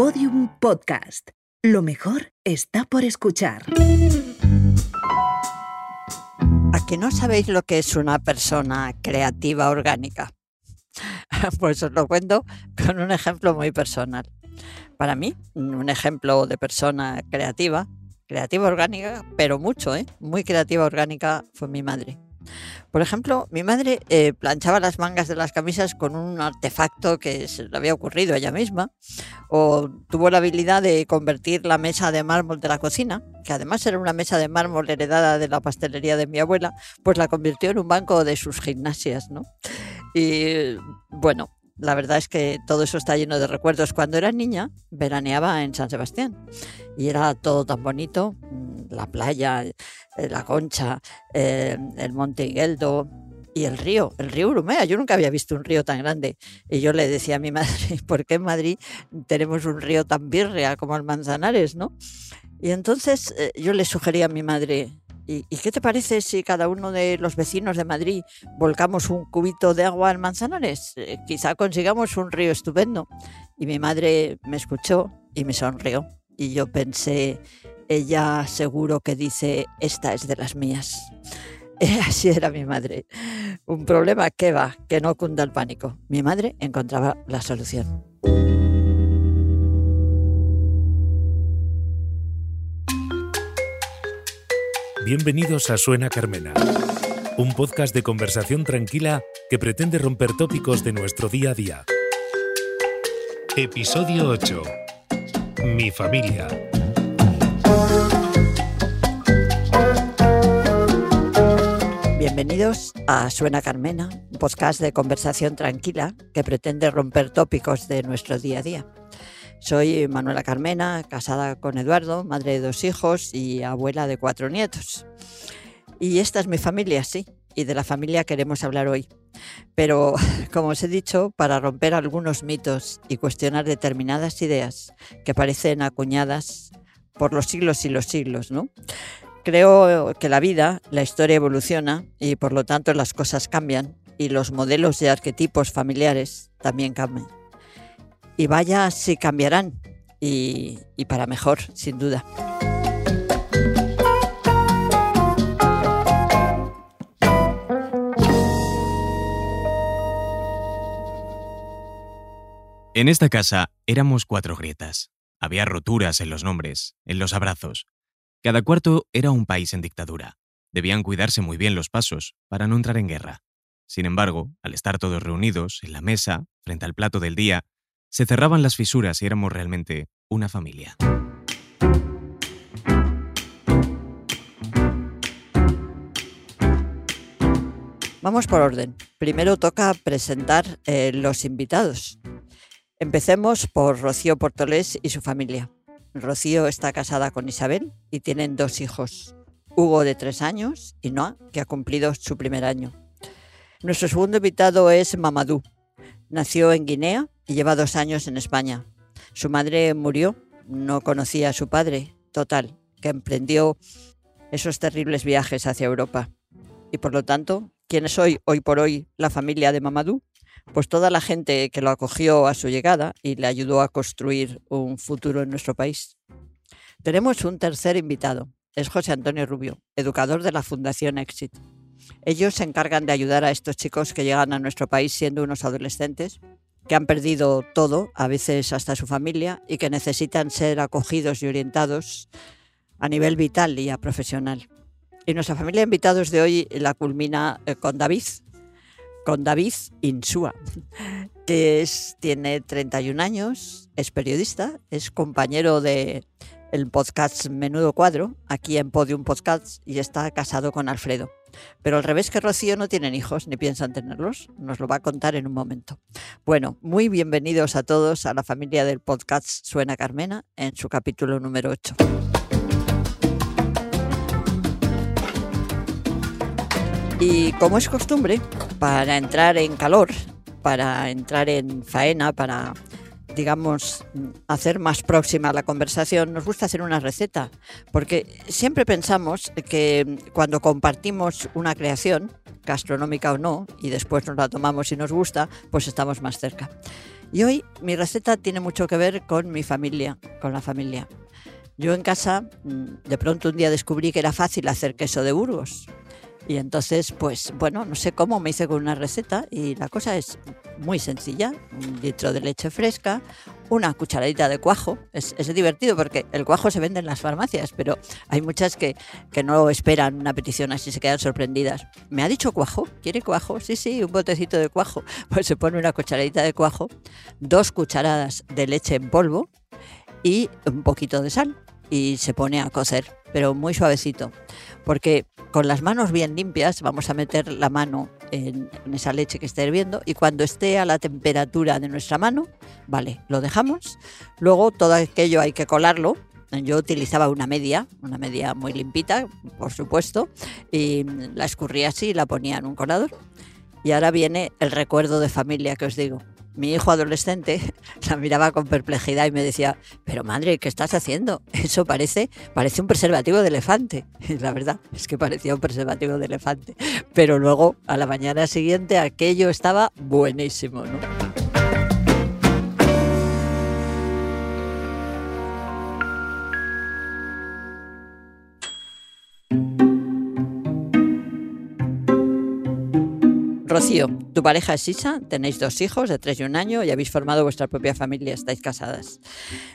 Podium Podcast. Lo mejor está por escuchar. ¿A que no sabéis lo que es una persona creativa orgánica? Pues os lo cuento con un ejemplo muy personal. Para mí, un ejemplo de persona creativa, creativa orgánica, pero mucho, ¿eh? muy creativa orgánica, fue mi madre. Por ejemplo, mi madre eh, planchaba las mangas de las camisas con un artefacto que se le había ocurrido a ella misma, o tuvo la habilidad de convertir la mesa de mármol de la cocina, que además era una mesa de mármol heredada de la pastelería de mi abuela, pues la convirtió en un banco de sus gimnasias, ¿no? Y bueno, la verdad es que todo eso está lleno de recuerdos. Cuando era niña, veraneaba en San Sebastián y era todo tan bonito, mm, la playa, eh, la concha, eh, el monte Higueldo y el río, el río Urumea. Yo nunca había visto un río tan grande. Y yo le decía a mi madre, ¿por qué en Madrid tenemos un río tan birria como el Manzanares, no? Y entonces eh, yo le sugería a mi madre, ¿Y, qué te parece si cada uno de los vecinos de Madrid volcamos un cubito de agua al Manzanares? quizá consigamos un río estupendo. Y mi madre me escuchó y me sonrió. Y yo pensé, ella seguro que dice, esta es de las mías. Así era mi madre. Un problema que va, que no cunda el pánico. Mi madre encontraba la solución. Bienvenidos a Suena Carmena, un podcast de conversación tranquila que pretende romper tópicos de nuestro día a día. Episodio 8. Mi familia. Bienvenidos a Suena Carmena, un podcast de conversación tranquila que pretende romper tópicos de nuestro día a día. Soy Manuela Carmena, casada con Eduardo, madre de dos hijos y abuela de cuatro nietos. Y esta es mi familia, sí, y de la familia queremos hablar hoy. Pero, como os he dicho, para romper algunos mitos y cuestionar determinadas ideas que parecen acuñadas por los siglos y los siglos, ¿no? Creo que la vida, la historia evoluciona y por lo tanto las cosas cambian y los modelos de arquetipos familiares también cambian. Y vaya si cambiarán y, y para mejor, sin duda. En esta casa éramos cuatro grietas. Había roturas en los nombres, en los abrazos. Cada cuarto era un país en dictadura. Debían cuidarse muy bien los pasos para no entrar en guerra. Sin embargo, al estar todos reunidos en la mesa, frente al plato del día, se cerraban las fisuras y éramos realmente una familia. Vamos por orden. Primero toca presentar eh, los invitados. Empecemos por Rocío Portolés y su familia. Rocío está casada con Isabel y tienen dos hijos, Hugo de tres años y Noah, que ha cumplido su primer año. Nuestro segundo invitado es Mamadou. Nació en Guinea y lleva dos años en España. Su madre murió, no conocía a su padre, total, que emprendió esos terribles viajes hacia Europa. Y por lo tanto, ¿quién es hoy, hoy por hoy, la familia de Mamadou? pues toda la gente que lo acogió a su llegada y le ayudó a construir un futuro en nuestro país. Tenemos un tercer invitado, es José Antonio Rubio, educador de la Fundación Exit. Ellos se encargan de ayudar a estos chicos que llegan a nuestro país siendo unos adolescentes, que han perdido todo, a veces hasta su familia, y que necesitan ser acogidos y orientados a nivel vital y a profesional. Y nuestra familia de invitados de hoy la culmina eh, con David, con David Insúa, que es, tiene 31 años, es periodista, es compañero de el podcast Menudo Cuadro, aquí en Podium Podcast, y está casado con Alfredo. Pero al revés que Rocío no tienen hijos ni piensan tenerlos, nos lo va a contar en un momento. Bueno, muy bienvenidos a todos a la familia del podcast Suena Carmena en su capítulo número 8. Y como es costumbre, para entrar en calor, para entrar en faena, para, digamos, hacer más próxima la conversación, nos gusta hacer una receta, porque siempre pensamos que cuando compartimos una creación, gastronómica o no, y después nos la tomamos y nos gusta, pues estamos más cerca. Y hoy mi receta tiene mucho que ver con mi familia, con la familia. Yo en casa, mm, de pronto un día descubrí que era fácil hacer queso de Burgos. Y entonces, pues bueno, no sé cómo me hice con una receta y la cosa es muy sencilla. Un litro de leche fresca, una cucharadita de cuajo. Es, es divertido porque el cuajo se vende en las farmacias, pero hay muchas que, que no esperan una petición así, se quedan sorprendidas. ¿Me ha dicho cuajo? ¿Quiere cuajo? Sí, sí, un botecito de cuajo. Pues se pone una cucharadita de cuajo, dos cucharadas de leche en polvo y un poquito de sal y se pone a cocer, pero muy suavecito, porque con las manos bien limpias vamos a meter la mano en, esa leche que está hirviendo y cuando esté a la temperatura de nuestra mano, vale, lo dejamos. Luego todo aquello hay que colarlo. Yo utilizaba una media, una media muy limpita, por supuesto, y la escurría así y la ponía en un colador. Y ahora viene el recuerdo de familia que os digo mi hijo adolescente la miraba con perplejidad y me decía, pero madre, ¿qué estás haciendo? Eso parece, parece un preservativo de elefante. Y la verdad es que parecía un preservativo de elefante. Pero luego, a la mañana siguiente, aquello estaba buenísimo, ¿no? Rocío, tu pareja es Isa, tenéis dos hijos de tres y un año y habéis formado vuestra propia familia, estáis casadas.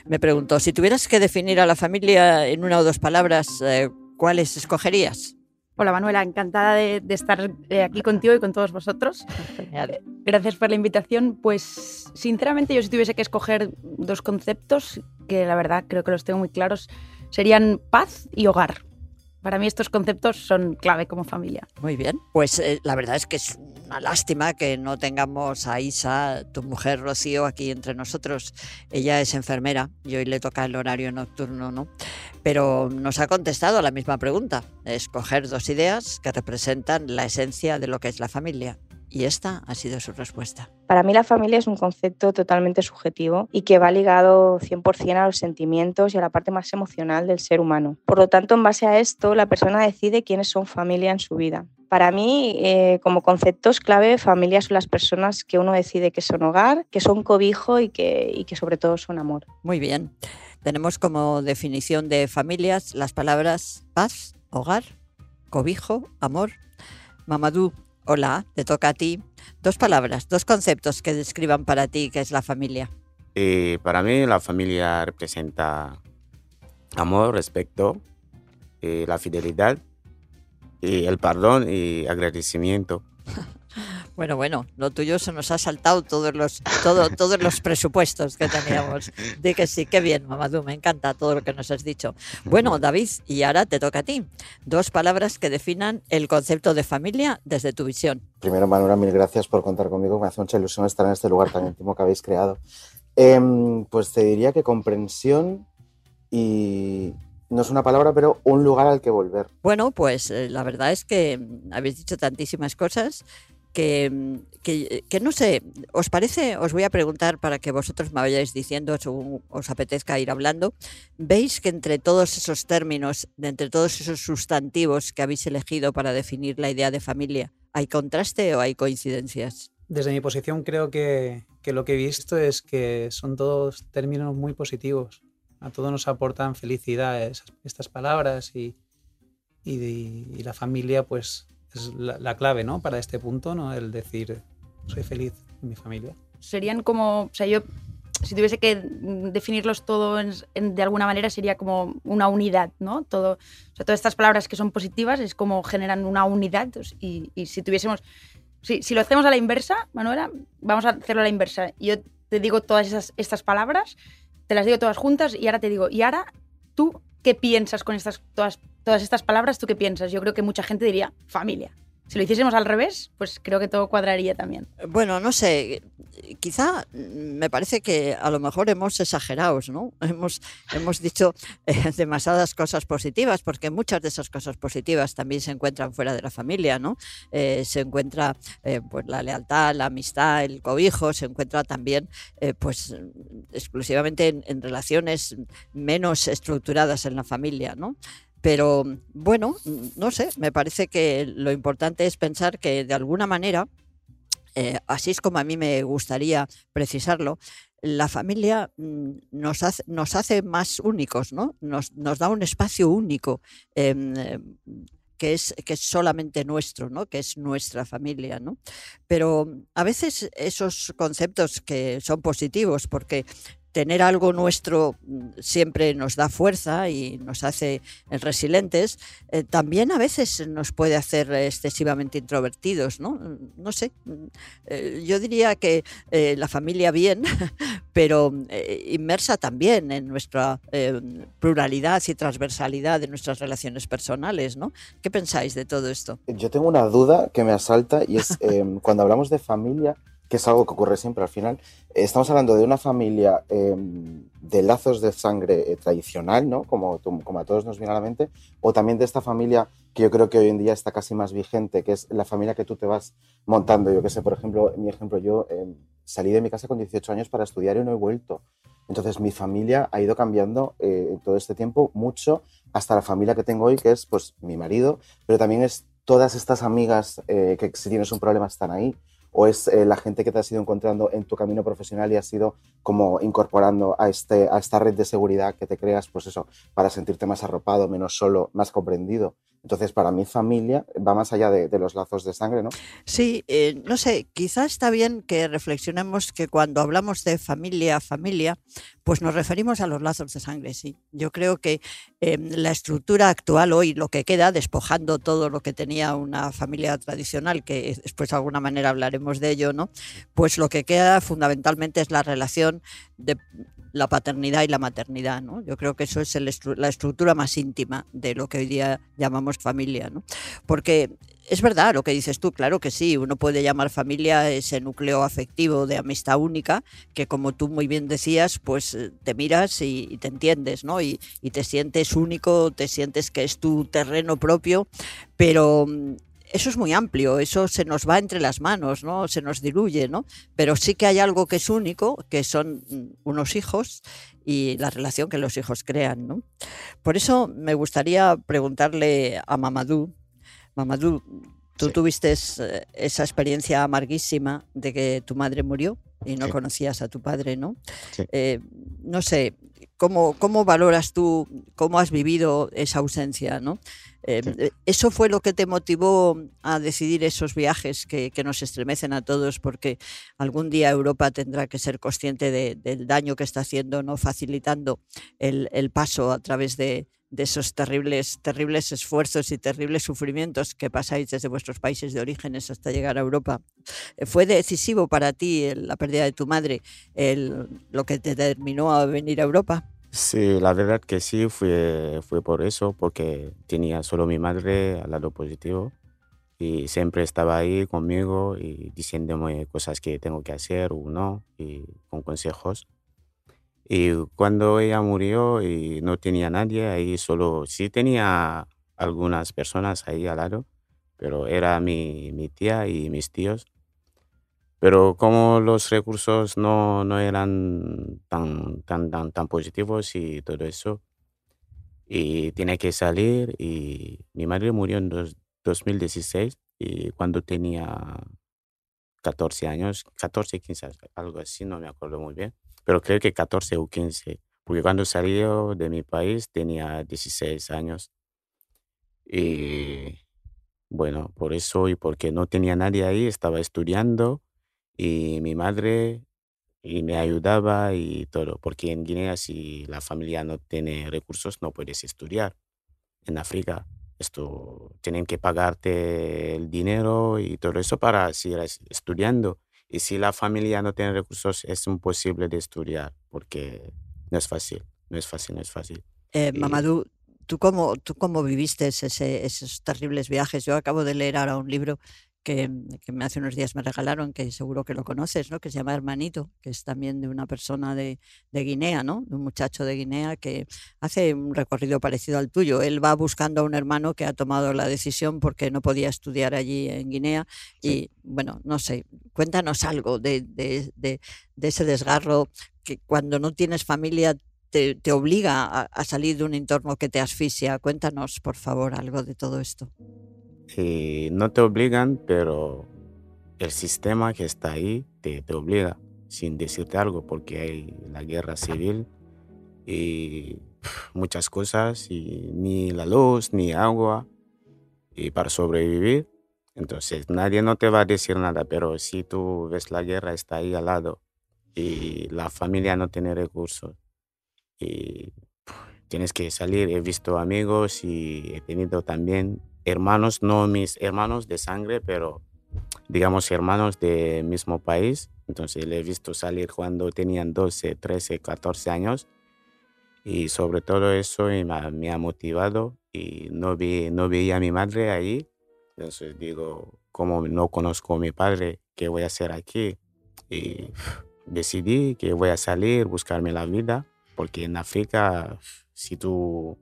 Me pregunto, si tuvieras que definir a la familia en una o dos palabras, eh, ¿cuáles escogerías? Hola Manuela, encantada de, de estar eh, aquí contigo y con todos vosotros. Genial. Gracias por la invitación. Pues sinceramente yo si tuviese que escoger dos conceptos, que la verdad creo que los tengo muy claros, serían paz y hogar. Para mí estos conceptos son clave como familia. Muy bien. Pues eh, la verdad es que es una lástima que no tengamos a Isa, tu mujer Rocío, aquí entre nosotros. Ella es enfermera y hoy le toca el horario nocturno, ¿no? Pero nos ha contestado a la misma pregunta. Escoger dos ideas que representan la esencia de lo que es la familia. Y esta ha sido su respuesta. Para mí la familia es un concepto totalmente subjetivo y que va ligado 100% a los sentimientos y a la parte más emocional del ser humano. Por lo tanto, en base a esto, la persona decide quiénes son familia en su vida. Para mí, eh, como conceptos clave, familia son las personas que uno decide que son hogar, que son cobijo y que, y que sobre todo son amor. Muy bien. Tenemos como definición de familias las palabras paz, hogar, cobijo, amor. Mamadou, hola, te toca a ti. Dos palabras, dos conceptos que describan para ti qué es la familia. Eh, para mí la familia representa amor, respeto, eh, la fidelidad, y el perdón y agradecimiento. Bueno, bueno, lo tuyo se nos ha saltado todos los, todo, todos los presupuestos que teníamos. De que sí, qué bien, Mamadou, me encanta todo lo que nos has dicho. Bueno, David, y ahora te toca a ti. Dos palabras que definan el concepto de familia desde tu visión. Primero, Manuela, mil gracias por contar conmigo. Me hace mucha ilusión estar en este lugar tan íntimo que habéis creado. Eh, pues te diría que comprensión y, no es una palabra, pero un lugar al que volver. Bueno, pues eh, la verdad es que habéis dicho tantísimas cosas que, que, no sé, ¿os parece? Os voy a preguntar para que vosotros me vayáis diciendo, según os apetezca ir hablando. ¿Veis que entre todos esos términos, entre todos esos sustantivos que habéis elegido para definir la idea de familia, ¿hay contraste o hay coincidencias? Desde mi posición creo que, que lo que he visto es que son todos términos muy positivos a todos nos aportan felicidad esas, estas palabras y, y, la familia pues es la, la, clave ¿no? para este punto, ¿no? el decir soy feliz en mi familia. Serían como, o sea, yo si tuviese que definirlos todo en, de alguna manera sería como una unidad, ¿no? Todo, o sea, todas estas palabras que son positivas es como generan una unidad y, y si tuviésemos, si, si, lo hacemos a la inversa, Manuela, vamos a hacerlo a la inversa. Yo te digo todas esas, estas palabras te las digo todas juntas y ahora te digo, ¿y ahora tú qué piensas con estas, todas, todas estas palabras? ¿Tú qué piensas? Yo creo que mucha gente diría familia. Si lo hiciésemos al revés, pues creo que todo cuadraría también. Bueno, no sé, quizá me parece que a lo mejor hemos exagerado, ¿no? Hemos, hemos dicho eh, demasiadas cosas positivas, porque muchas de esas cosas positivas también se encuentran fuera de la familia, ¿no? Eh, se encuentra eh, pues la lealtad, la amistad, el cobijo, se encuentra también eh, pues exclusivamente en, en relaciones menos estructuradas en la familia, ¿no? Pero bueno, no sé, me parece que lo importante es pensar que de alguna manera eh, así es como a mí me gustaría precisarlo, la familia mm, nos hace, nos hace más únicos, ¿no? Nos, nos da un espacio único. Em, que es, que es solamente nuestro, ¿no? que es nuestra familia. ¿no? Pero a veces esos conceptos que son positivos, porque tener algo nuestro mm, siempre nos da fuerza y nos hace eh, resilientes, eh, también a veces nos puede hacer excesivamente introvertidos, ¿no? Mm, no sé, mm, eh, yo diría que la familia bien, pero inmersa también en nuestra pluralidad y transversalidad de nuestras relaciones personales, ¿no? ¿Qué pensáis de todo esto? Yo tengo una duda que me asalta y es em, cuando hablamos de familia, que es algo que ocurre siempre al final. Estamos hablando de una familia em, de lazos de sangre eh, tradicional, ¿no? Como, como a todos nos viene a la mente, o también de esta familia que yo creo que hoy en día está casi más vigente, que es la familia que tú te vas montando. Yo que sé, por ejemplo, mi ejemplo, yo em, salí de mi casa con 18 años para estudiar y no he vuelto. Entonces mi familia ha ido cambiando eh, todo este tiempo mucho hasta la familia que tengo hoy, que es pues mi marido, pero también es todas estas amigas eh, que si tienes un problema están ahí o es eh, la gente que te has ido encontrando en tu camino profesional y has ido como incorporando a, este, a esta red de seguridad que te creas, pues eso, para sentirte más arropado, menos solo, más comprendido. Entonces, para mi familia va más allá de, los lazos de sangre, ¿no? Sí, eh, no sé, quizá está bien que reflexionemos que cuando hablamos de familia, familia, pues nos referimos a los lazos de sangre, sí. Yo creo que em, la estructura actual hoy, lo que queda, despojando todo lo que tenía una familia tradicional, que después de alguna manera hablaremos de ello, ¿no? Pues lo que queda fundamentalmente es la relación de la paternidad y la maternidad. ¿no? Yo creo que eso es la estructura más íntima de lo que hoy día llamamos familia. ¿no? Porque es verdad lo que dices tú, claro que sí, uno puede llamar familia ese núcleo afectivo de amistad única, que como tú muy bien decías, pues eh, te miras y, te entiendes, ¿no? Y, y, te sientes único, te sientes que es tu terreno propio, pero mm, eso es muy amplio, eso se nos va entre las manos, ¿no? Se nos diluye, ¿no? Pero sí que hay algo que es único, que son mm, unos hijos y la relación que los hijos crean, ¿no? Por eso me gustaría preguntarle a Mamadou, Mamadou, tú tuviste eh, esa experiencia amarguísima de que tu madre murió y no conocías a tu padre, ¿no? Eh, no sé, ¿cómo, ¿cómo valoras tú, cómo has vivido esa ausencia, ¿no? Eh, eh, ¿Eso fue lo que te motivó a decidir esos viajes que, nos estremecen a todos? Porque algún día Europa tendrá que ser consciente del daño que está haciendo, no facilitando el, paso a través de, esos terribles, terribles esfuerzos y terribles sufrimientos que pasáis desde vuestros países de orígenes hasta llegar a Europa. Eh, ¿Fue decisivo para ti la pérdida de tu madre, lo que te determinó a venir a Europa? Sí, la verdad que sí, fue, fue por eso, porque tenía solo mi madre al lado positivo y siempre estaba ahí conmigo y diciéndome cosas que tengo que hacer o no y con consejos. Y cuando ella murió y no tenía nadie ahí, solo sí tenía algunas personas ahí al lado, pero era mi, mi tía y mis tíos. Pero como los recursos no, no eran tan, tan, tan, tan positivos y todo eso, y tiene que salir, y mi madre murió en 2016 y cuando tenía 14 años, 14, 15, algo así, no me acuerdo muy bien, pero creo que 14 o 15, porque cuando salió de mi país tenía 16 años. Y bueno, por eso y porque no tenía nadie ahí, estaba estudiando y mi madre y me ayudaba y todo, porque en Guinea si la familia no tiene recursos no puedes estudiar. En África esto tienen que pagarte el dinero y todo eso para seguir estudiando. Y si la familia no tiene recursos es imposible de estudiar porque no es fácil, no es fácil, no es fácil. Eh, Mamadou, ¿tú cómo, ¿tú cómo viviste ese, esos terribles viajes? Yo acabo de leer ahora un libro que, me hace unos días me regalaron, que seguro que lo conoces, ¿no? que se llama Hermanito, que es también de una persona de, de, Guinea, ¿no? de un muchacho de Guinea que hace un recorrido parecido al tuyo. Él va buscando a un hermano que ha tomado la decisión porque no podía estudiar allí en Guinea. Y bueno, no sé, cuéntanos algo de, de, de, ese desgarro que cuando no tienes familia te, te obliga a, a salir de un entorno que te asfixia. Cuéntanos, por favor, algo de todo esto y no te obligan, pero el sistema que está ahí te, te obliga sin decirte algo porque hay la guerra civil y muchas cosas y ni la luz ni agua y para sobrevivir entonces nadie no te va a decir nada pero si tú ves la guerra está ahí al lado y la familia no tiene recursos y tienes que salir. He visto amigos y he tenido también hermanos no mis hermanos de sangre pero digamos hermanos del mismo país entonces le he visto salir cuando tenían 12 13 14 años y sobre todo eso me ha, motivado y no, vi, no veía a mi madre ahí. Entonces digo, como no conozco a mi padre, ¿qué voy a hacer aquí? Y decidí que voy a salir, buscarme la vida, porque en África, si tú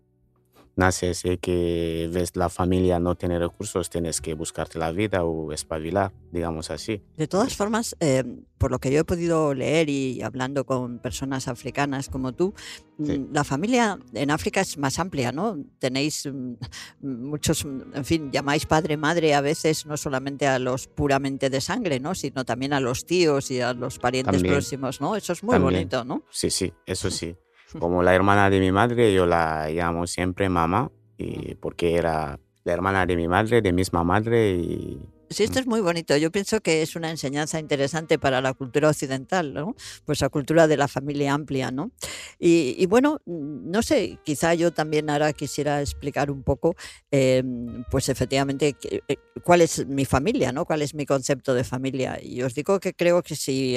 naces y que ves la familia no tiene recursos, tienes que buscarte la vida o espabilar, digamos así. De todas formas, eh, por lo que yo he podido leer y hablando con personas africanas como tú, mm, la familia en África es más amplia, ¿no? Tenéis mm, muchos, en fin, llamáis padre, madre a veces, no solamente a los puramente de sangre, ¿no? Sino también a los tíos y a los parientes próximos, ¿no? Eso es muy bonito, ¿no? Sí, sí, eso sí. Como la hermana de mi madre, yo la llamo siempre mamá, y porque era la hermana de mi madre, de misma madre, y Sí, esto es muy bonito. Yo pienso que es una enseñanza interesante para la cultura occidental, ¿no? Pues la cultura de la familia amplia, ¿no? Y, bueno, no sé, quizá yo también ahora quisiera explicar un poco, em, pues efectivamente, eh, cuál es mi familia, ¿no? Cuál es mi concepto de familia. Y os digo que creo que si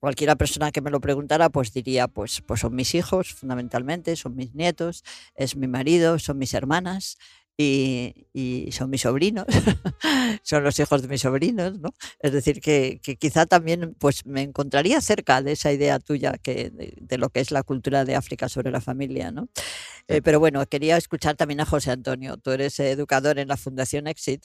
cualquiera persona que me lo preguntara, pues diría, pues, pues son mis hijos, fundamentalmente, son mis nietos, es mi marido, son mis hermanas, y, son mis sobrinos, son los hijos de mis sobrinos, ¿no? Es decir, que, quizá también pues, me encontraría cerca de esa idea tuya que, de, lo que es la cultura de África sobre la familia, ¿no? Eh, pero bueno, quería escuchar también a José Antonio. Tú eres educador en la Fundación Exit.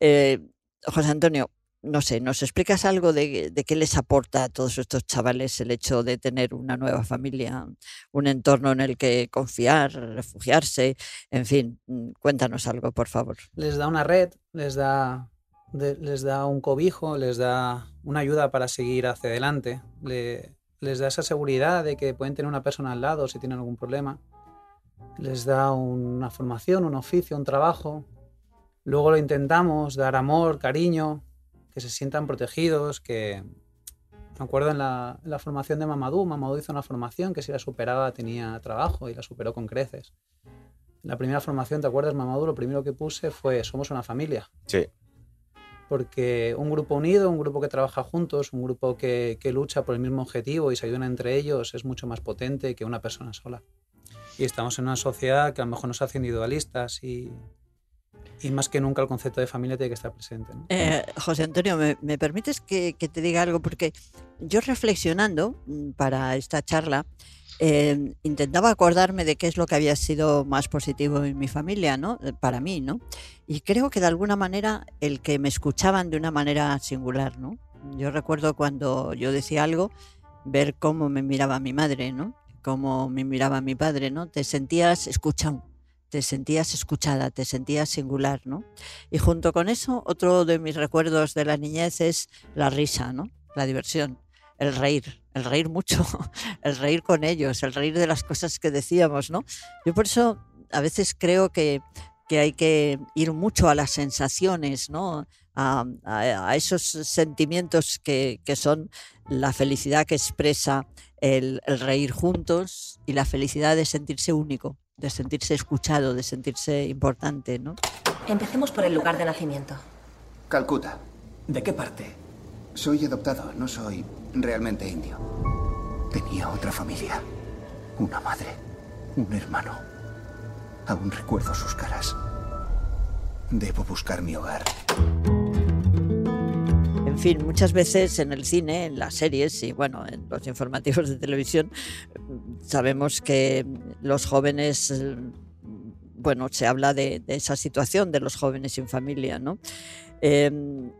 Eh, José Antonio, no sé, ¿nos explicas algo de, qué les aporta a todos estos chavales el hecho de tener una nueva familia, un entorno en el que confiar, refugiarse? En fin, mm, cuéntanos algo, por favor. Les da una red, les da, les da un cobijo, les da una ayuda para seguir hacia adelante, les da esa seguridad de que pueden tener una persona al lado si tienen algún problema, les da una formación, un oficio, un trabajo. Luego lo intentamos, dar amor, cariño, que se sientan protegidos, que... Me acuerdo en la, formación de Mamadou, Mamadou hizo una formación que si la superaba tenía trabajo y la superó con creces. En la primera formación, ¿te acuerdas, Mamadou? Lo primero que puse fue Somos una familia. Sí. Porque un grupo unido, un grupo que trabaja juntos, un grupo que, que lucha por el mismo objetivo y se ayudan entre ellos es mucho más potente que una persona sola. Y estamos en una sociedad que a lo mejor nos hace individualistas y, y más que nunca el concepto de familia tiene que estar presente. Eh, José Antonio, ¿me, permites que, te diga algo? Porque yo reflexionando mm, para esta charla, em, intentaba acordarme de qué es lo que había sido más positivo en mi familia, ¿no? Eh, para mí, ¿no? Y creo que de alguna manera el que me escuchaban de una manera singular, ¿no? Yo recuerdo cuando yo decía algo, ver cómo me miraba mi madre, ¿no? Cómo me miraba mi padre, ¿no? Te sentías escuchado te sentías escuchada, te sentías singular, ¿no? Y junto con eso, otro de mis recuerdos de la niñez es la risa, ¿no? La diversión, el reír, el reír mucho, el reír con ellos, el reír de las cosas que decíamos, ¿no? Yo por eso a veces creo que, que hay que ir mucho a las sensaciones, ¿no? A, esos sentimientos que, que, son la felicidad que expresa el, el reír juntos y la felicidad de sentirse único de sentirse escuchado, de sentirse importante, ¿no? Empecemos por el lugar de nacimiento. Calcuta. ¿De qué parte? Soy adoptado, no soy realmente indio. Tenía otra familia. Una madre, un hermano. Aún recuerdo sus caras. Debo buscar mi hogar. En fin, muchas veces en el cine, en las series y bueno, en los informativos de televisión, sabemos que los jóvenes, bueno, se habla de, esa situación de los jóvenes sin familia, ¿no? Em,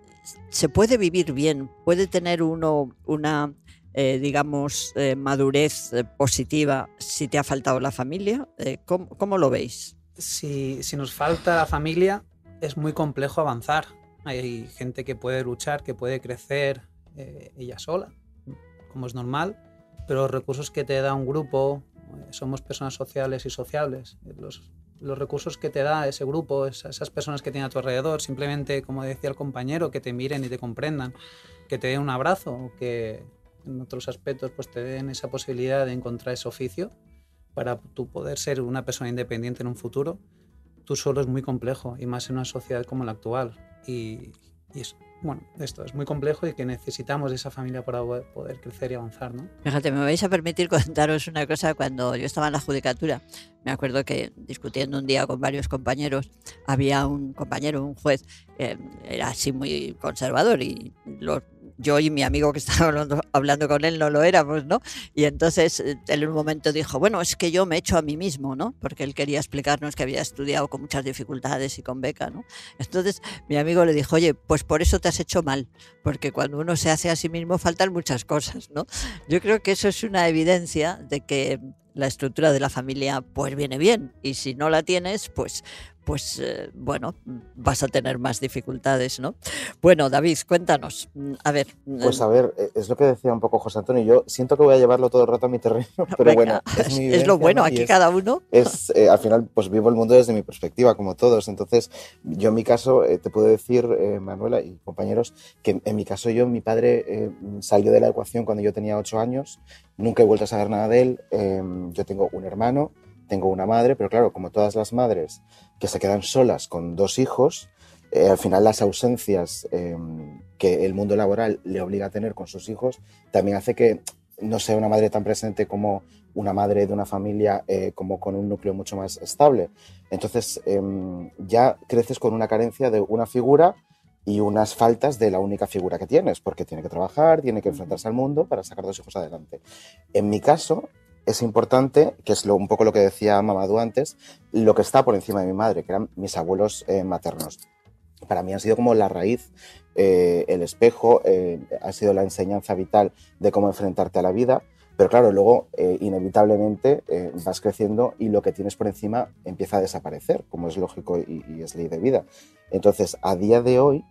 se puede vivir bien, puede tener uno una, eh, digamos, eh, madurez eh, positiva si te ha faltado la familia. ¿cómo, lo veis? Si nos falta la familia, es muy complejo avanzar Hay gente que puede luchar, que puede crecer eh, ella sola, como es normal, pero los recursos que te da un grupo, eh, somos personas sociales y sociables, los, recursos que te da ese grupo, esas personas que tienen a tu alrededor, simplemente, como decía el compañero, que te miren y te comprendan, que te den un abrazo, que en otros aspectos pues te den esa posibilidad de encontrar ese oficio para tú poder ser una persona independiente en un futuro, tú solo es muy complejo y más en una sociedad como la actual. Y, y es, bueno, esto es muy complejo y que necesitamos de esa familia para poder crecer y avanzar, ¿no? Fíjate, me vais a permitir contaros una cosa. Cuando yo estaba en la judicatura, me acuerdo que discutiendo un día con varios compañeros, había un compañero, un juez, eh, era así muy conservador y los yo y mi amigo que estaba hablando, con él no lo éramos, ¿no? Y entonces él en un momento dijo, bueno, es que yo me echo a mí mismo, ¿no? Porque él quería explicarnos que había estudiado con muchas dificultades y con beca, ¿no? Entonces mi amigo le dijo, oye, pues por eso te has hecho mal, porque cuando uno se hace a sí mismo faltan muchas cosas, ¿no? Yo creo que eso es una evidencia de que la estructura de la familia pues viene bien y si no la tienes pues pues eh, bueno, vas a tener más dificultades, ¿no? Bueno, David, cuéntanos. A ver. Pues a ver, eh, es lo que decía un poco José Antonio. Yo siento que voy a llevarlo todo el rato a mi terreno, pero bueno, es, lo bueno, aquí cada uno. Es, eh, al final, pues vivo el mundo desde mi perspectiva, como todos. Entonces, yo en mi caso, te puedo decir, Manuela y compañeros, que en mi caso yo, mi padre salió de la ecuación cuando yo tenía ocho años. Nunca he vuelto a saber nada de él. Yo tengo un hermano tengo una madre, pero claro, como todas las madres que se quedan solas con dos hijos, eh, al final las ausencias em, que el mundo laboral le obliga a tener con sus hijos también hace que no sea una madre tan presente como una madre de una familia eh, como con un núcleo mucho más estable. Entonces em, ya creces con una carencia de una figura y unas faltas de la única figura que tienes, porque tiene que trabajar, tiene que enfrentarse al mundo para sacar dos hijos adelante. En mi caso, es importante, que es lo, un poco lo que decía Mamadou antes, lo que está por encima de mi madre, que eran mis abuelos eh, maternos. Para mí han sido como la raíz, eh, el espejo, eh, ha sido la enseñanza vital de cómo enfrentarte a la vida. Pero claro, luego inevitablemente vas creciendo y lo que tienes por encima empieza a desaparecer, como es lógico y, es ley de vida. Entonces, a día de hoy,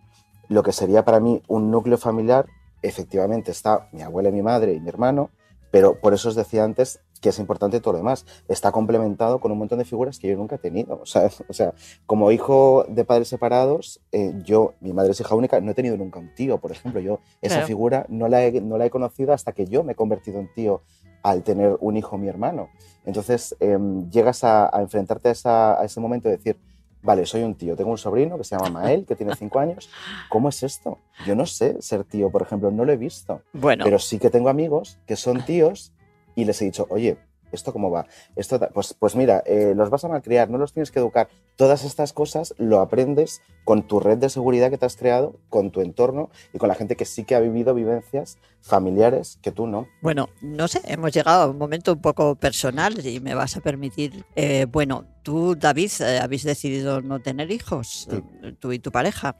lo que sería para mí un núcleo familiar, efectivamente está mi abuela y mi madre y mi hermano, pero por eso os decía antes que es importante todo lo demás. Está complementado con un montón de figuras que yo nunca he tenido. O sea, o sea como hijo de padres separados, eh, yo, mi madre es hija única, no he tenido nunca un tío, por ejemplo. Yo esa figura no la, he, no la he conocido hasta que yo me he convertido en tío al tener un hijo mi hermano. Entonces em, llegas a, enfrentarte a, a ese momento de decir, vale, soy un tío, tengo un sobrino que se llama Mael, que tiene cinco años. ¿Cómo es esto? Yo no sé ser tío, por ejemplo, no lo he visto. Bueno. Pero sí que tengo amigos que son tíos y les he dicho, oye, ¿esto cómo va? Esto, pues, pues mira, eh, los vas a malcriar, no los tienes que educar. Todas estas cosas lo aprendes con tu red de seguridad que te has creado, con tu entorno y con la gente que sí que ha vivido vivencias familiares que tú no. Bueno, no sé, hemos llegado a un momento un poco personal y me vas a permitir, eh, bueno, tú, David, eh, habéis decidido no tener hijos, tú y tu pareja.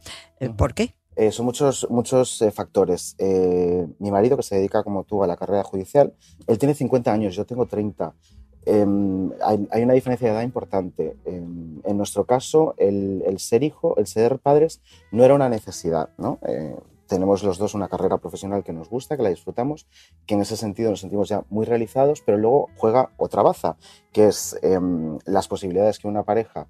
¿Por qué? Eh, son muchos, muchos eh, factores. Eh, mi marido, que se dedica como tú a la carrera judicial, él tiene 50 años, yo tengo 30. Em, hay, una diferencia de edad importante. Em, en nuestro caso, el, el, ser hijo, el ser padres, no era una necesidad. ¿no? tenemos los dos una carrera profesional que nos gusta, que la disfrutamos, que en ese sentido nos sentimos ya muy realizados, pero luego juega otra baza, que es em, las posibilidades que una pareja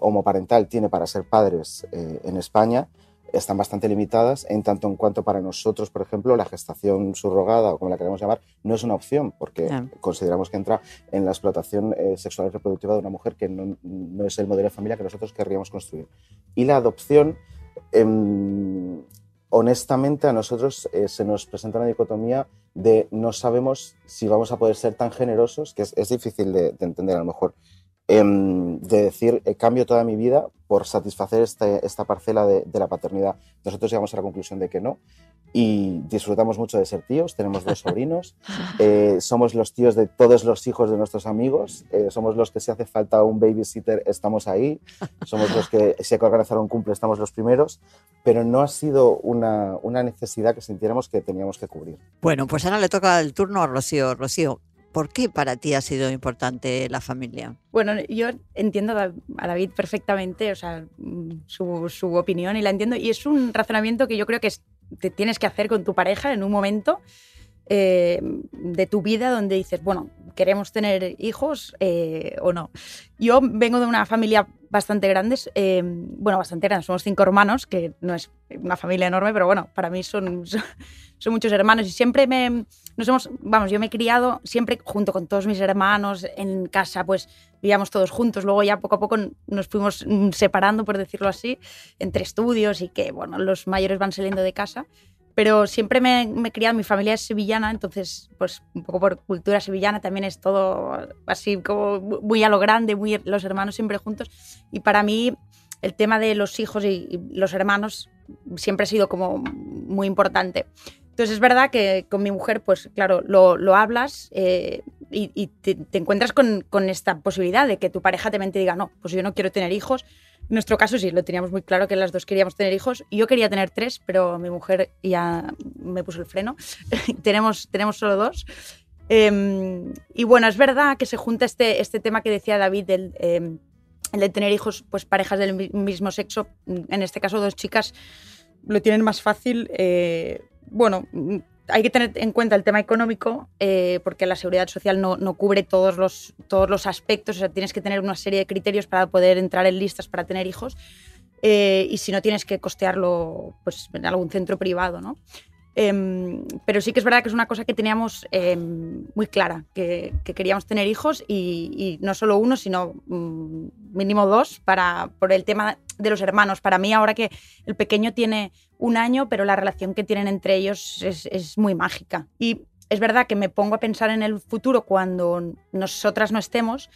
homoparental tiene para ser padres en España están bastante limitadas en tanto en cuanto para nosotros, por ejemplo, la gestación subrogada o como la queremos llamar, no es una opción porque consideramos que entra en la explotación eh, sexual y reproductiva de una mujer que no, no, es el modelo de familia que nosotros querríamos construir. Y la adopción, em, honestamente, a nosotros eh, se nos presenta una dicotomía de no sabemos si vamos a poder ser tan generosos, que es, es difícil de, de entender a lo mejor de decir, eh, cambio toda mi vida por satisfacer este, esta parcela de, la paternidad. Nosotros llegamos a la conclusión de que no y disfrutamos mucho de ser tíos, tenemos dos sobrinos, eh, somos los tíos de todos los hijos de nuestros amigos, eh, somos los que si hace falta un babysitter estamos ahí, somos los que si hay que organizar un cumple estamos los primeros, pero no ha sido una, una necesidad que sintiéramos que teníamos que cubrir. Bueno, pues ahora le toca el turno a Rocío. Rocío, ¿Por qué para ti ha sido importante la familia? Bueno, yo entiendo a David perfectamente, o sea, su, su opinión y la entiendo. Y es un razonamiento que yo creo que te tienes que hacer con tu pareja en un momento eh, de tu vida donde dices, bueno, queremos tener hijos eh, o no. Yo vengo de una familia bastante grande, eh, bueno, bastante grande, somos cinco hermanos, que no es una familia enorme, pero bueno, para mí son, son, muchos hermanos y siempre me, nos hemos, vamos, yo me he criado siempre junto con todos mis hermanos en casa, pues vivíamos todos juntos, luego ya poco a poco nos fuimos separando, por decirlo así, entre estudios y que, bueno, los mayores van saliendo de casa pero siempre me, he criado, mi familia es sevillana, entonces, pues un poco por cultura sevillana también es todo así como muy a lo grande, muy los hermanos siempre juntos. Y para mí el tema de los hijos y, los hermanos siempre ha sido como muy importante. Entonces es verdad que con mi mujer, pues claro, lo, lo hablas eh, y, te, te, encuentras con, con, esta posibilidad de que tu pareja te mente y diga, no, pues yo no quiero tener hijos, en nuestro caso sí, lo teníamos muy claro que las dos queríamos tener hijos. Yo quería tener tres, pero mi mujer ya me puso el freno. tenemos, tenemos solo dos. Em, y bueno, es verdad que se junta este, este tema que decía David, del, em, el de tener hijos, pues parejas del mismo sexo, en este caso dos chicas, lo tienen más fácil. Eh, bueno, hay que tener en cuenta el tema económico, eh, porque la seguridad social no, no, cubre todos los, todos los aspectos, o sea, tienes que tener una serie de criterios para poder entrar en listas para tener hijos, eh, y si no tienes que costearlo pues, en algún centro privado, ¿no? Em, pero sí que es verdad que es una cosa que teníamos em, muy clara, que, queríamos tener hijos y, no solo uno, sino mm, mínimo dos para, por el tema de los hermanos. Para mí ahora que el pequeño tiene un año, pero la relación que tienen entre ellos es, muy mágica. Y es verdad que me pongo a pensar en el futuro cuando nosotras no estemos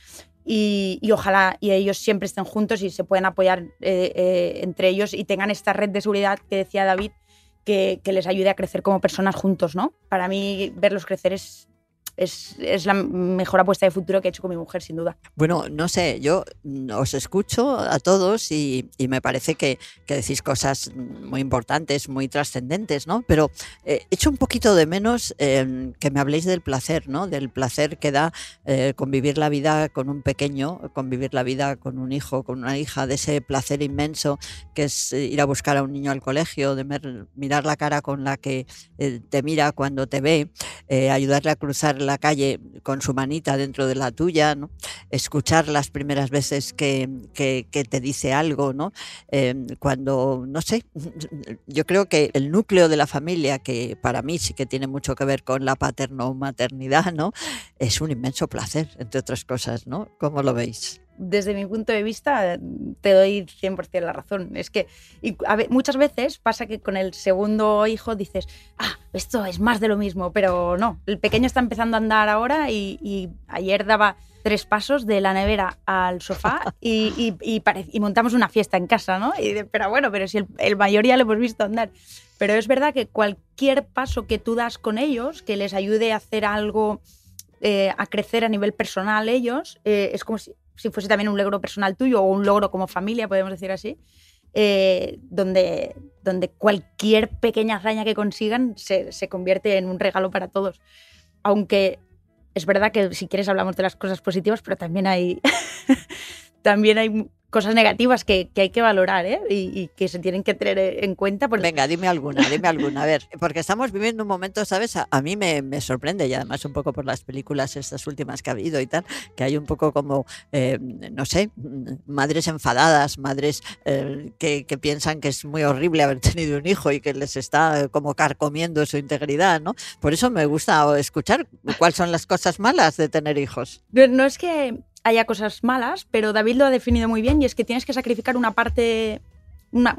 y, ojalá y ellos siempre estén juntos y se puedan apoyar eh, eh, entre ellos y tengan esta red de seguridad que decía David, que, les ayude a crecer como personas juntos, ¿no? Para mí verlos crecer es, es, es, la mejor apuesta de futuro que he hecho con mi mujer, sin duda. Bueno, no sé, yo os escucho a todos y, y me parece que, que, decís cosas muy importantes, muy trascendentes, ¿no? Pero eh, echo un poquito de menos eh, que me habléis del placer, ¿no? Del placer que da eh, convivir la vida con un pequeño, convivir la vida con un hijo, con una hija, de ese placer inmenso que es eh, ir a buscar a un niño al colegio, de mirar la cara con la que te mira cuando te ve, ayudarle a cruzar la la calle con su manita dentro de la tuya, ¿no? escuchar las primeras veces que, que, te dice algo, ¿no? Em, cuando, no sé, yo creo que el núcleo de la familia, que para mí sí que tiene mucho que ver con la paterno-maternidad, ¿no? es un inmenso placer, entre otras cosas, ¿no? ¿Cómo lo veis? Desde mi punto de vista, te doy 100% la razón. Es que muchas veces pasa que con el segundo hijo dices, ah, esto es más de lo mismo, pero no. El pequeño está empezando a andar ahora y, ayer daba tres pasos de la nevera al sofá y, y, montamos una fiesta en casa, ¿no? Y, pero bueno, pero si el, el mayor ya lo hemos visto andar. Pero es verdad que cualquier paso que tú das con ellos, que les ayude a hacer algo, eh, a crecer a nivel personal ellos, eh, es como si si fuese también un logro personal tuyo o un logro como familia, podemos decir así, eh, donde, donde cualquier pequeña hazaña que consigan se, se convierte en un regalo para todos. Aunque es verdad que si quieres hablamos de las cosas positivas, pero también hay, también hay cosas negativas que, que, hay que valorar ¿eh? y, que se tienen que tener en cuenta. Venga, dime alguna, dime alguna. A ver, porque estamos viviendo un momento, ¿sabes? A, mí me, me, sorprende y además un poco por las películas estas últimas que ha habido y tal, que hay un poco como, eh, no sé, madres enfadadas, madres eh, que, que, piensan que es muy horrible haber tenido un hijo y que les está como carcomiendo su integridad, ¿no? Por eso me gusta escuchar cuáles son las cosas malas de tener hijos. No es que haya cosas malas, pero David lo ha definido muy bien y es que tienes que sacrificar una parte, una,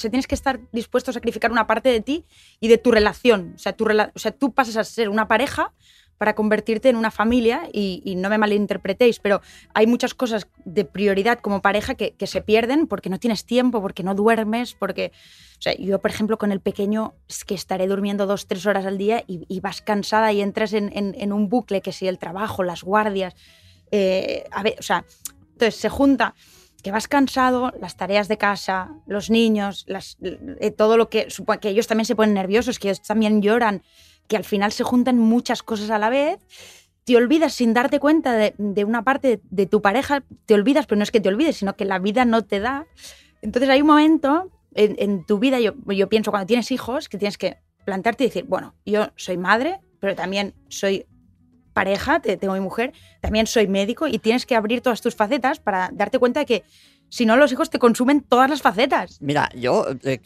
tienes que estar dispuesto a sacrificar una parte de ti y de tu relación. O sea, tu, o sea tú pasas a ser una pareja para convertirte en una familia y, no me malinterpretéis, pero hay muchas cosas de prioridad como pareja que, se pierden porque no tienes tiempo, porque no duermes, porque... O sea, yo, por ejemplo, con el pequeño es que estaré durmiendo dos, tres horas al día y, vas cansada y entras en, en, en un bucle que si el trabajo, las guardias, eh, a ver, o sea, entonces se junta que vas cansado, las tareas de casa, los niños, las, eh, todo lo que, que ellos también se ponen nerviosos, que ellos también lloran, que al final se juntan muchas cosas a la vez te olvidas sin darte cuenta de, una parte de, tu pareja, te olvidas, pero no es que te olvides, sino que la vida no te da. Entonces hay un momento en, en tu vida, yo, yo pienso cuando tienes hijos, que tienes que plantarte y decir, bueno, yo soy madre, pero también soy pareja, tengo mi mujer, también soy médico y tienes que abrir todas tus facetas para darte cuenta de que si no, los hijos te consumen todas las facetas. Mira, yo, eh,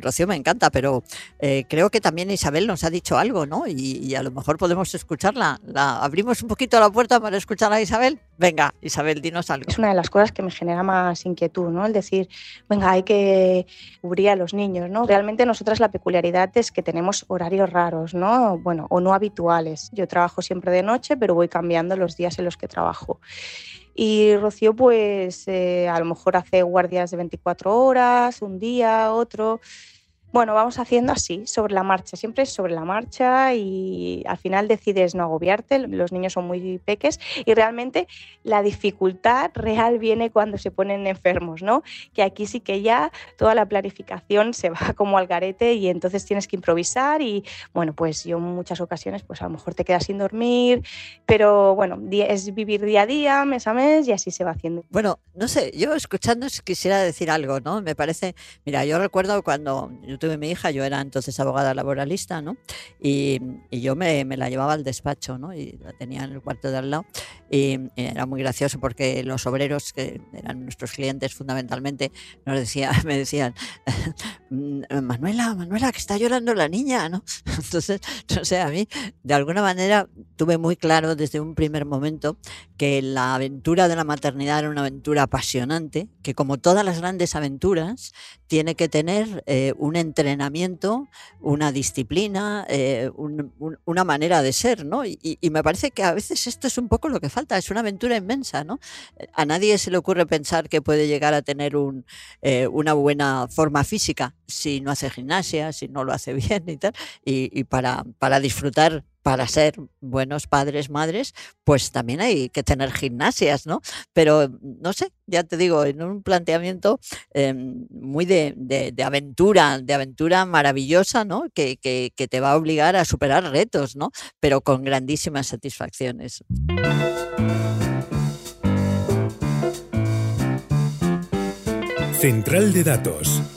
Rocío me encanta, pero eh, creo que también Isabel nos ha dicho algo, ¿no? Y, a lo mejor podemos escucharla. La, ¿Abrimos un poquito la puerta para escuchar a Isabel? Venga, Isabel, dinos algo. Es una de las cosas que me genera más inquietud, ¿no? El decir, venga, hay que cubrir a los niños, ¿no? Realmente nosotras la peculiaridad es que tenemos horarios raros, ¿no? Bueno, o no habituales. Yo trabajo siempre de noche, pero voy cambiando los días en los que trabajo. Y Rocío, pues eh, a lo mejor hace guardias de 24 horas, un día, otro. Bueno, vamos haciendo así, sobre la marcha, siempre es sobre la marcha y al final decides no agobiarte, los niños son muy peques y realmente la dificultad real viene cuando se ponen enfermos, ¿no? Que aquí sí que ya toda la planificación se va como al garete y entonces tienes que improvisar y bueno, pues yo en muchas ocasiones pues a lo mejor te quedas sin dormir, pero bueno, es vivir día a día, mes a mes y así se va haciendo. Bueno, no sé, yo escuchando quisiera decir algo, ¿no? Me parece, mira, yo recuerdo cuando yo tuve mi hija, yo era entonces abogada laboralista, ¿no? Y, yo me, la llevaba al despacho, ¿no? Y la tenía en el cuarto de al lado. Y, era muy gracioso porque los obreros, que eran nuestros clientes fundamentalmente, nos decía, me decían, Manuela, Manuela, que está llorando la niña, ¿no? Entonces, no sé, a mí, de alguna manera, tuve muy claro desde un primer momento que la aventura de la maternidad era una aventura apasionante, que como todas las grandes aventuras, tiene que tener eh, un entrenamiento, una disciplina, eh, una manera de ser, ¿no? Y, me parece que a veces esto es un poco lo que falta, es una aventura inmensa, ¿no? A nadie se le ocurre pensar que puede llegar a tener eh, una buena forma física si no hace gimnasia, si no lo hace bien y tal, y, para, para disfrutar para ser buenos padres, madres, pues también hay que tener gimnasias, ¿no? Pero no sé, ya te digo, en un planteamiento em, muy de, aventura, de aventura maravillosa, ¿no? Que, que, que te va a obligar a superar retos, ¿no? Pero con grandísimas satisfacciones. Central de Datos.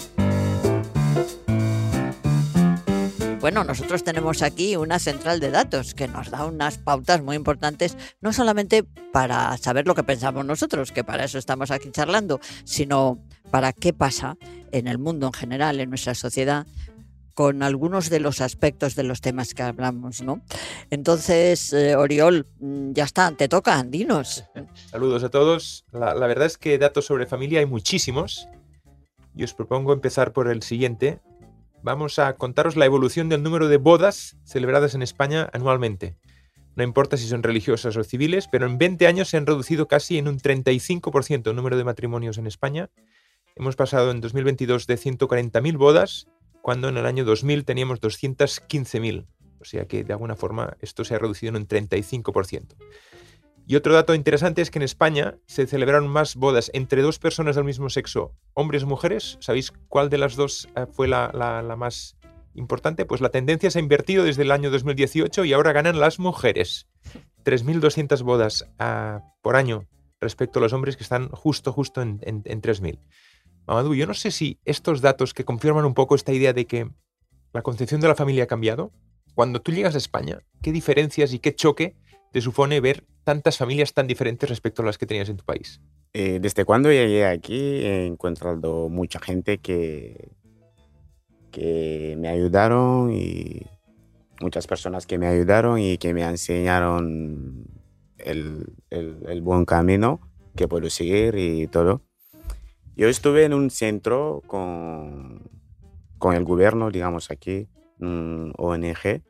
Bueno, nosotros tenemos aquí una central de datos que nos da unas pautas muy importantes, no solamente para saber lo que pensamos nosotros, que para eso estamos aquí charlando, sino para qué pasa en el mundo en general, en nuestra sociedad, con algunos de los aspectos de los temas que hablamos, ¿no? Entonces, eh, Oriol, mm, ya está, te toca, dinos. Saludos a todos. La, la verdad es que datos sobre familia hay muchísimos. Y os propongo empezar por el siguiente, vamos a contaros la evolución del número de bodas celebradas en España anualmente. No importa si son religiosas o civiles, pero en 20 años se han reducido casi en un 35% el número de matrimonios en España. Hemos pasado en 2022 de 140.000 bodas, cuando en el año 2000 teníamos 215.000. O sea que de alguna forma esto se ha reducido en un 35%. Y otro dato interesante es que en España se celebraron más bodas entre dos personas del mismo sexo, hombres o mujeres. ¿Sabéis cuál de las dos eh, fue la, más importante? Pues la tendencia se ha invertido desde el año 2018 y ahora ganan las mujeres. 3.200 bodas ah, por año respecto a los hombres que están justo, justo en, en, en 3.000. Mamadou, yo no sé si estos datos que confirman un poco esta idea de que la concepción de la familia ha cambiado, cuando tú llegas a España, ¿qué diferencias y qué choque te supone ver tantas familias tan diferentes respecto a las que tenías en tu país? Eh, desde cuando llegué aquí he encontrado mucha gente que, que me ayudaron y muchas personas que me ayudaron y que me enseñaron el, el, buen camino que puedo seguir y todo. Yo estuve en un centro con, con el gobierno, digamos aquí, un ONG,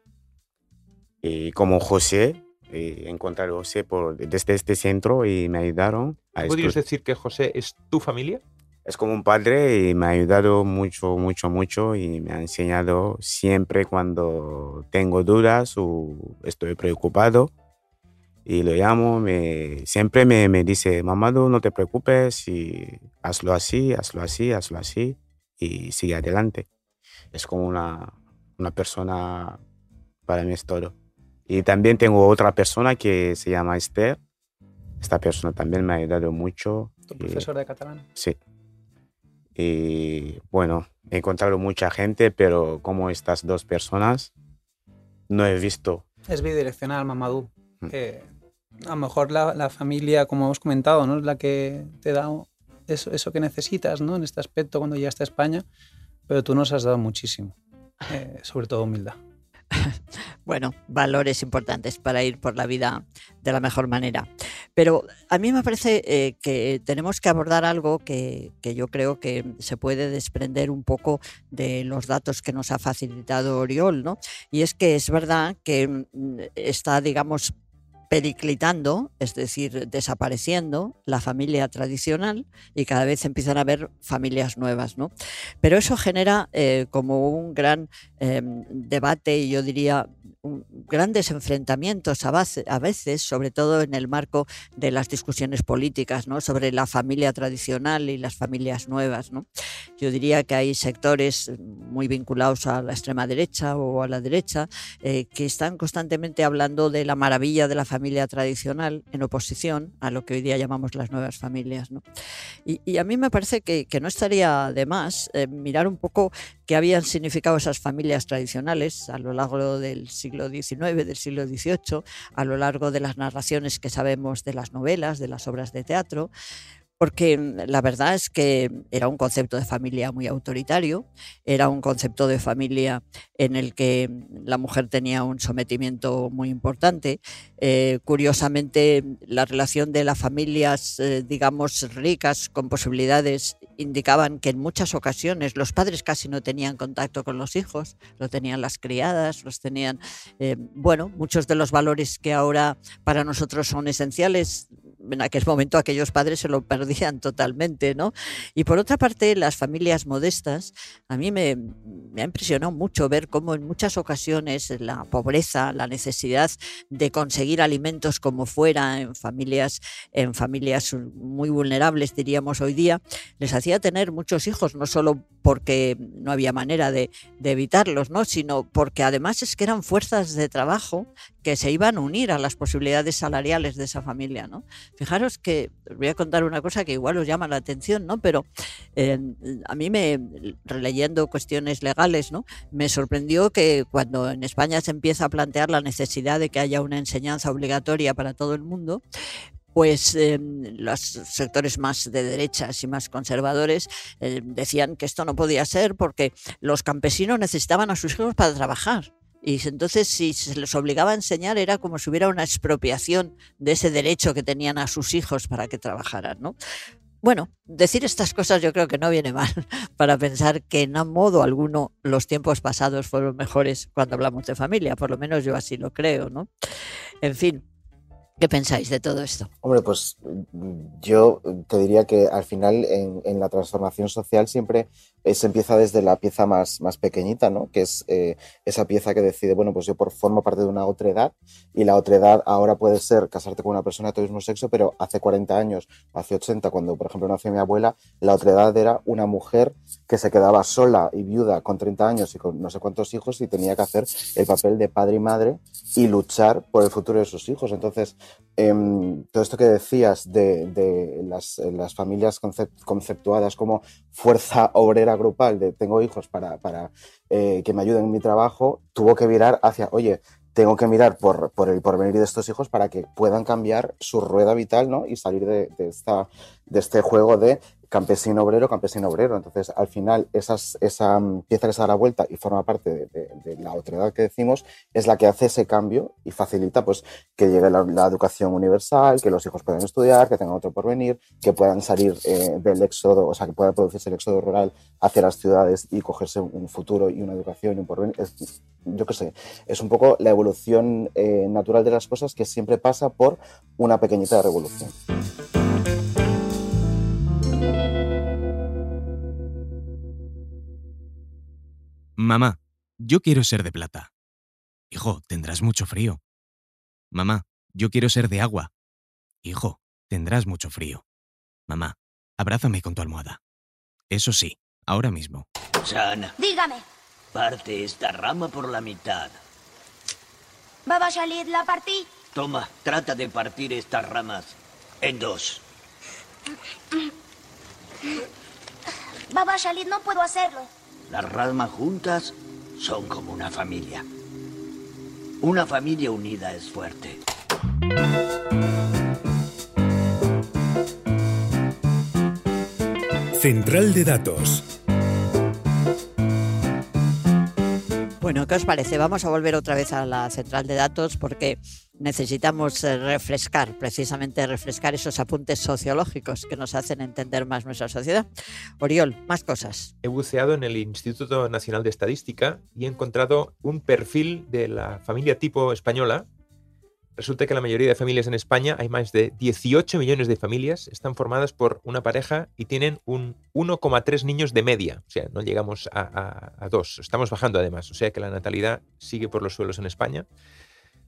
y como José, eh, encontrar a José por, desde este centro y me ayudaron. A ¿Podrías decir que José es tu familia? Es como un padre y me ha ayudado mucho, mucho, mucho y me ha enseñado siempre cuando tengo dudas o estoy preocupado y lo llamo, me, siempre me, me dice, Mamado, no te preocupes y hazlo así, hazlo así, hazlo así y sigue adelante. Es como una, una persona, para mí es todo. Y también tengo otra persona que se llama Esther. Esta persona también me ha ayudado mucho. ¿Tu y- profesor de catalán? Sí. Y bueno, he encontrado mucha gente, pero como estas dos personas, no he visto. Es bidireccional, Mamadou. Mm. Eh, a lo mejor la, la familia, como hemos comentado, ¿no? es la que te da eso, eso que necesitas ¿no? en este aspecto cuando llegaste a España, pero tú nos has dado muchísimo, eh, sobre todo humildad. bueno, valores importantes para ir por la vida de la mejor manera. Pero a mí me parece eh, que tenemos que abordar algo que, que, yo creo que se puede desprender un poco de los datos que nos ha facilitado Oriol, ¿no? Y es que es verdad que mm, está, digamos, periclitando, es decir, desapareciendo la familia tradicional y cada vez empiezan a haber familias nuevas, ¿no? Pero eso genera eh, como un gran eh, debate y yo diría grandes enfrentamientos a, veces, sobre todo en el marco de las discusiones políticas, ¿no? Sobre la familia tradicional y las familias nuevas, ¿no? Yo diría que hay sectores muy vinculados a la extrema derecha o a la derecha eh, que están constantemente hablando de la maravilla de la familia tradicional en oposición a lo que hoy día llamamos las nuevas familias. Y, a mí me parece que, que no estaría de más eh, mirar un poco qué habían significado esas familias tradicionales a lo largo del siglo XIX, del siglo XVIII, a lo largo de las narraciones que sabemos de las novelas, de las obras de teatro porque la verdad es que era un concepto de familia muy autoritario, era un concepto de familia en el que la mujer tenía un sometimiento muy importante. Eh, curiosamente, la relación de las familias, eh, digamos, ricas, con posibilidades, indicaban que en muchas ocasiones los padres casi no tenían contacto con los hijos, lo tenían las criadas, los tenían, eh, bueno, muchos de los valores que ahora para nosotros son esenciales, en aquel momento aquellos padres se lo perdían totalmente, ¿no? Y por otra parte, las familias modestas, a mí me, me, ha impresionado mucho ver cómo en muchas ocasiones la pobreza, la necesidad de conseguir alimentos como fuera en familias, en familias muy vulnerables, diríamos hoy día, les hacía tener muchos hijos, no solo porque no había manera de, de evitarlos, ¿no? sino porque además es que eran fuerzas de trabajo que se iban a unir a las posibilidades salariales de esa familia, ¿no? Fijaros que os voy a contar una cosa que igual os llama la atención, ¿no? Pero a mí me releyendo cuestiones legales, ¿no? Me sorprendió que cuando en España se empieza a plantear la necesidad de que haya una enseñanza obligatoria para todo el mundo, pues eh, los sectores más de derechas y más conservadores eh, decían que esto no podía ser porque los campesinos necesitaban a sus hijos para trabajar. Y entonces si se les obligaba a enseñar era como si hubiera una expropiación de ese derecho que tenían a sus hijos para que trabajaran, ¿no? Bueno, decir estas cosas yo creo que no viene mal para pensar que en modo alguno los tiempos pasados fueron mejores cuando hablamos de familia, por lo menos yo así lo creo, ¿no? En fin, ¿Qué pensáis de todo esto? Hombre, pues yo te diría que al final en, en la transformación social siempre eh, se empieza desde la pieza más, más pequeñita, ¿no? Que es eh, esa pieza que decide, bueno, pues yo por, formo parte de una otra edad y la otra edad ahora puede ser casarte con una persona de tu mismo sexo, pero hace 40 años, hace 80, cuando por ejemplo nació mi abuela, la otra edad era una mujer que se quedaba sola y viuda con 30 años y con no sé cuántos hijos y tenía que hacer el papel de padre y madre y luchar por el futuro de sus hijos. Entonces, eh, todo esto que decías de, de las, las, familias concept, conceptuadas como fuerza obrera grupal, de tengo hijos para, para eh, que me ayuden en mi trabajo, tuvo que virar hacia, oye, tengo que mirar por, por, el porvenir de estos hijos para que puedan cambiar su rueda vital ¿no? y salir de, esta, de este juego de campesino obrero, campesino obrero. Entonces, al final, esa pieza que se da la vuelta y forma parte de, de, de, la que decimos, es la que hace ese cambio y facilita pues, que llegue la, educación universal, que los hijos puedan estudiar, que tengan otro porvenir, que puedan salir eh, del éxodo, o sea, que pueda producirse el éxodo rural hacia las ciudades y cogerse un futuro y una educación y un porvenir. Yo qué sé, es un poco la evolución eh, natural de las cosas que siempre pasa por una pequeñita revolución. Mamá, yo quiero ser de plata. Hijo, tendrás mucho frío. Mamá, yo quiero ser de agua. Hijo, tendrás mucho frío. Mamá, abrázame con tu almohada. Eso sí, ahora mismo. Sana, Dígame. parte esta rama por la mitad. Baba Shalid, la partí. Toma, trata de partir estas ramas en dos. Baba Shalid, no puedo hacerlo. Las ramas juntas son como una familia. Una familia unida es fuerte. Central de Datos. Bueno, ¿qué os parece? Vamos a volver otra vez a la central de datos porque necesitamos eh, refrescar, precisamente refrescar esos apuntes sociológicos que nos hacen entender más nuestra sociedad. Oriol, más cosas. He buceado en el Instituto Nacional de Estadística y he encontrado un perfil de la familia tipo española Resulta que la mayoría de familias en España, hay más de 18 millones de familias, están formadas por una pareja y tienen un 1,3 niños de media. O sea, no llegamos a, dos. Estamos bajando además. O sea que la natalidad sigue por los suelos en España.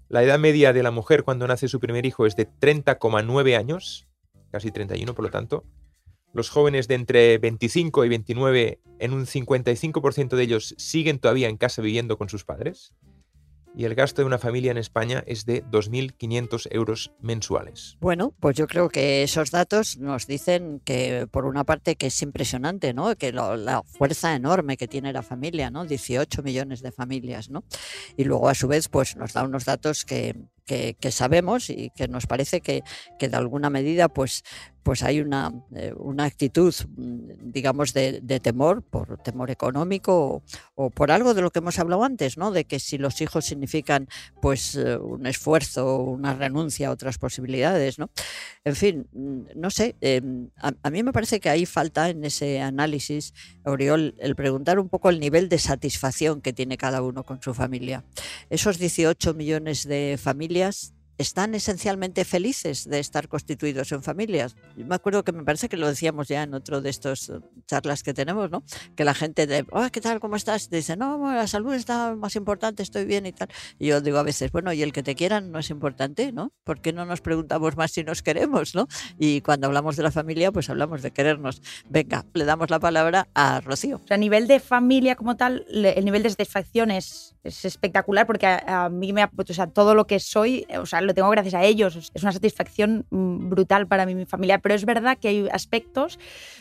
La edad media de la mujer cuando nace su primer hijo es de 30,9 años, casi 31 por lo tanto. Los jóvenes de entre 25 y 29, en un 55% de ellos, siguen todavía en casa viviendo con sus padres y el gasto de una familia en España es de 2.500 euros mensuales. Bueno, pues yo creo que esos datos nos dicen que por una parte que es impresionante, ¿no? Que la fuerza enorme que tiene la familia, ¿no? 18 millones de familias, ¿no? Y luego a su vez pues nos da unos datos que, que, sabemos y que nos parece que, que, de alguna medida pues, pues hay una, eh, una actitud, mm, digamos, de, temor, por temor económico o, por algo de lo que hemos hablado antes, ¿no? De que si los hijos significan pues eh, un esfuerzo, una renuncia a otras posibilidades, ¿no? En fin, mm, no sé, em, a, a, mí me parece que ahí falta en ese análisis, Oriol, el preguntar un poco el nivel de satisfacción que tiene cada uno con su familia. Esos 18 millones de familias familias están esencialmente felices de estar constituidos en familias. Yo me acuerdo que me parece que lo decíamos ya en otro de estos eh, charlas que tenemos, ¿no? Que la gente de, oh, ¿qué tal? ¿Cómo estás? Dice, no, la salud está más importante, estoy bien y tal. Y yo digo a veces, bueno, y el que te quieran no es importante, ¿no? ¿Por qué no nos preguntamos más si nos queremos, ¿no? Y cuando hablamos de la familia, pues hablamos de querernos. Venga, le damos la palabra a Rocío. O sea, a nivel de familia como tal, el nivel de satisfacción es, es espectacular porque a, a mí me, o sea, todo lo que soy, o sea, lo tengo gracias a ellos. Es una satisfacción mm, brutal para mí, mi familia. Pero es verdad que hay aspectos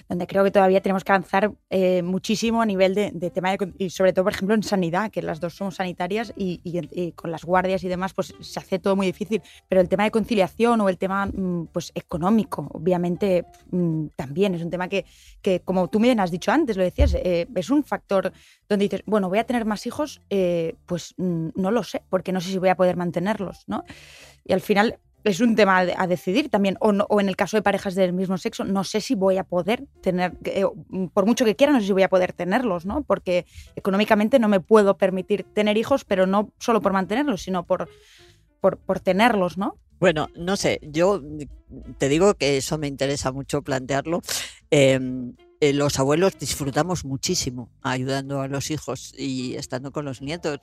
donde creo que todavía tenemos que avanzar eh, muchísimo a nivel de, tema de, y sobre todo, por ejemplo, en sanidad, que las dos somos sanitarias y, con las guardias y demás, pues se hace todo muy difícil. Pero el tema de conciliación o el tema mm, pues económico, obviamente, mm, también es un tema que, que, como tú me has dicho antes, lo decías, eh, es un factor donde dices, bueno, voy a tener más hijos, eh, pues no lo sé, porque no sé si voy a poder mantenerlos, ¿no? Y al final es un tema a decidir también, o, o, en el caso de parejas del mismo sexo, no sé si voy a poder tener, eh, por mucho que quiera, no sé si voy a poder tenerlos, ¿no? Porque económicamente no me puedo permitir tener hijos, pero no solo por mantenerlos, sino por, por, por tenerlos, ¿no? Bueno, no sé, yo te digo que eso me interesa mucho plantearlo. Eh, eh, los abuelos disfrutamos muchísimo ayudando a los hijos y estando con los nietos.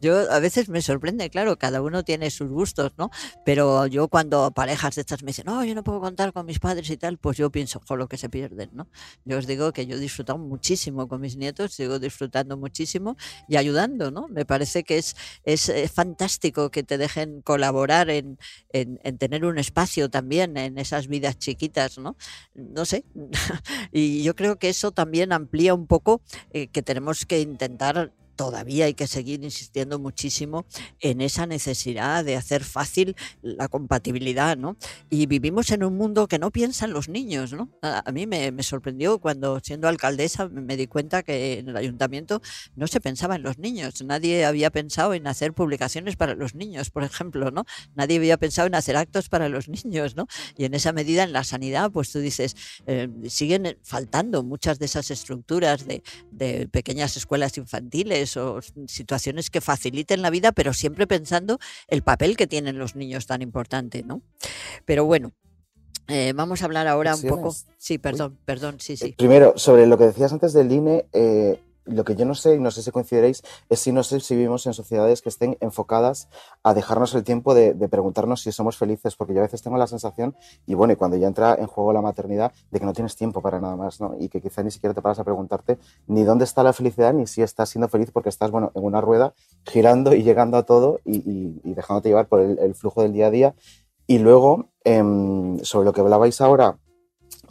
Yo a veces me sorprende, claro, cada uno tiene sus gustos, ¿no? Pero yo cuando parejas de estas me dicen, no, yo no puedo contar con mis padres y tal, pues yo pienso, con lo que se pierden, ¿no? Yo os digo que yo he disfrutado muchísimo con mis nietos, sigo disfrutando muchísimo y ayudando, ¿no? Me parece que es, es, eh, fantástico que te dejen colaborar en, en, en tener un espacio también en esas vidas chiquitas, ¿no? No sé. y yo creo que eso también amplía un poco eh, que tenemos que intentar todavía hay que seguir insistiendo muchísimo en esa necesidad de hacer fácil la compatibilidad, ¿no? Y vivimos en un mundo que no piensa en los niños, ¿no? A, mí me, sorprendió cuando siendo alcaldesa me di cuenta que en el ayuntamiento no se pensaba en los niños, nadie había pensado en hacer publicaciones para los niños, por ejemplo, ¿no? Nadie había pensado en hacer actos para los niños, ¿no? Y en esa medida en la sanidad, pues tú dices, eh, siguen faltando muchas de esas estructuras de pequeñas escuelas infantiles, o situaciones que faciliten la vida, pero siempre pensando el papel que tienen los niños tan importante, ¿no? Pero bueno, eh, vamos a hablar ahora un poco. Sí, perdón, perdón, sí, sí. Primero, sobre lo que decías antes del INE, eh, lo que yo no sé, y no sé si coincidiréis, es si no sé si vivimos en sociedades que estén enfocadas a dejarnos el tiempo de, preguntarnos si somos felices, porque yo a veces tengo la sensación, y bueno, y cuando ya entra en juego la maternidad, de que no tienes tiempo para nada más, ¿no? Y que quizá ni siquiera te paras a preguntarte ni dónde está la felicidad, ni si estás siendo feliz porque estás, bueno, en una rueda, girando y llegando a todo y, y, dejándote llevar por el, flujo del día a día. Y luego, eh, sobre lo que hablabais ahora,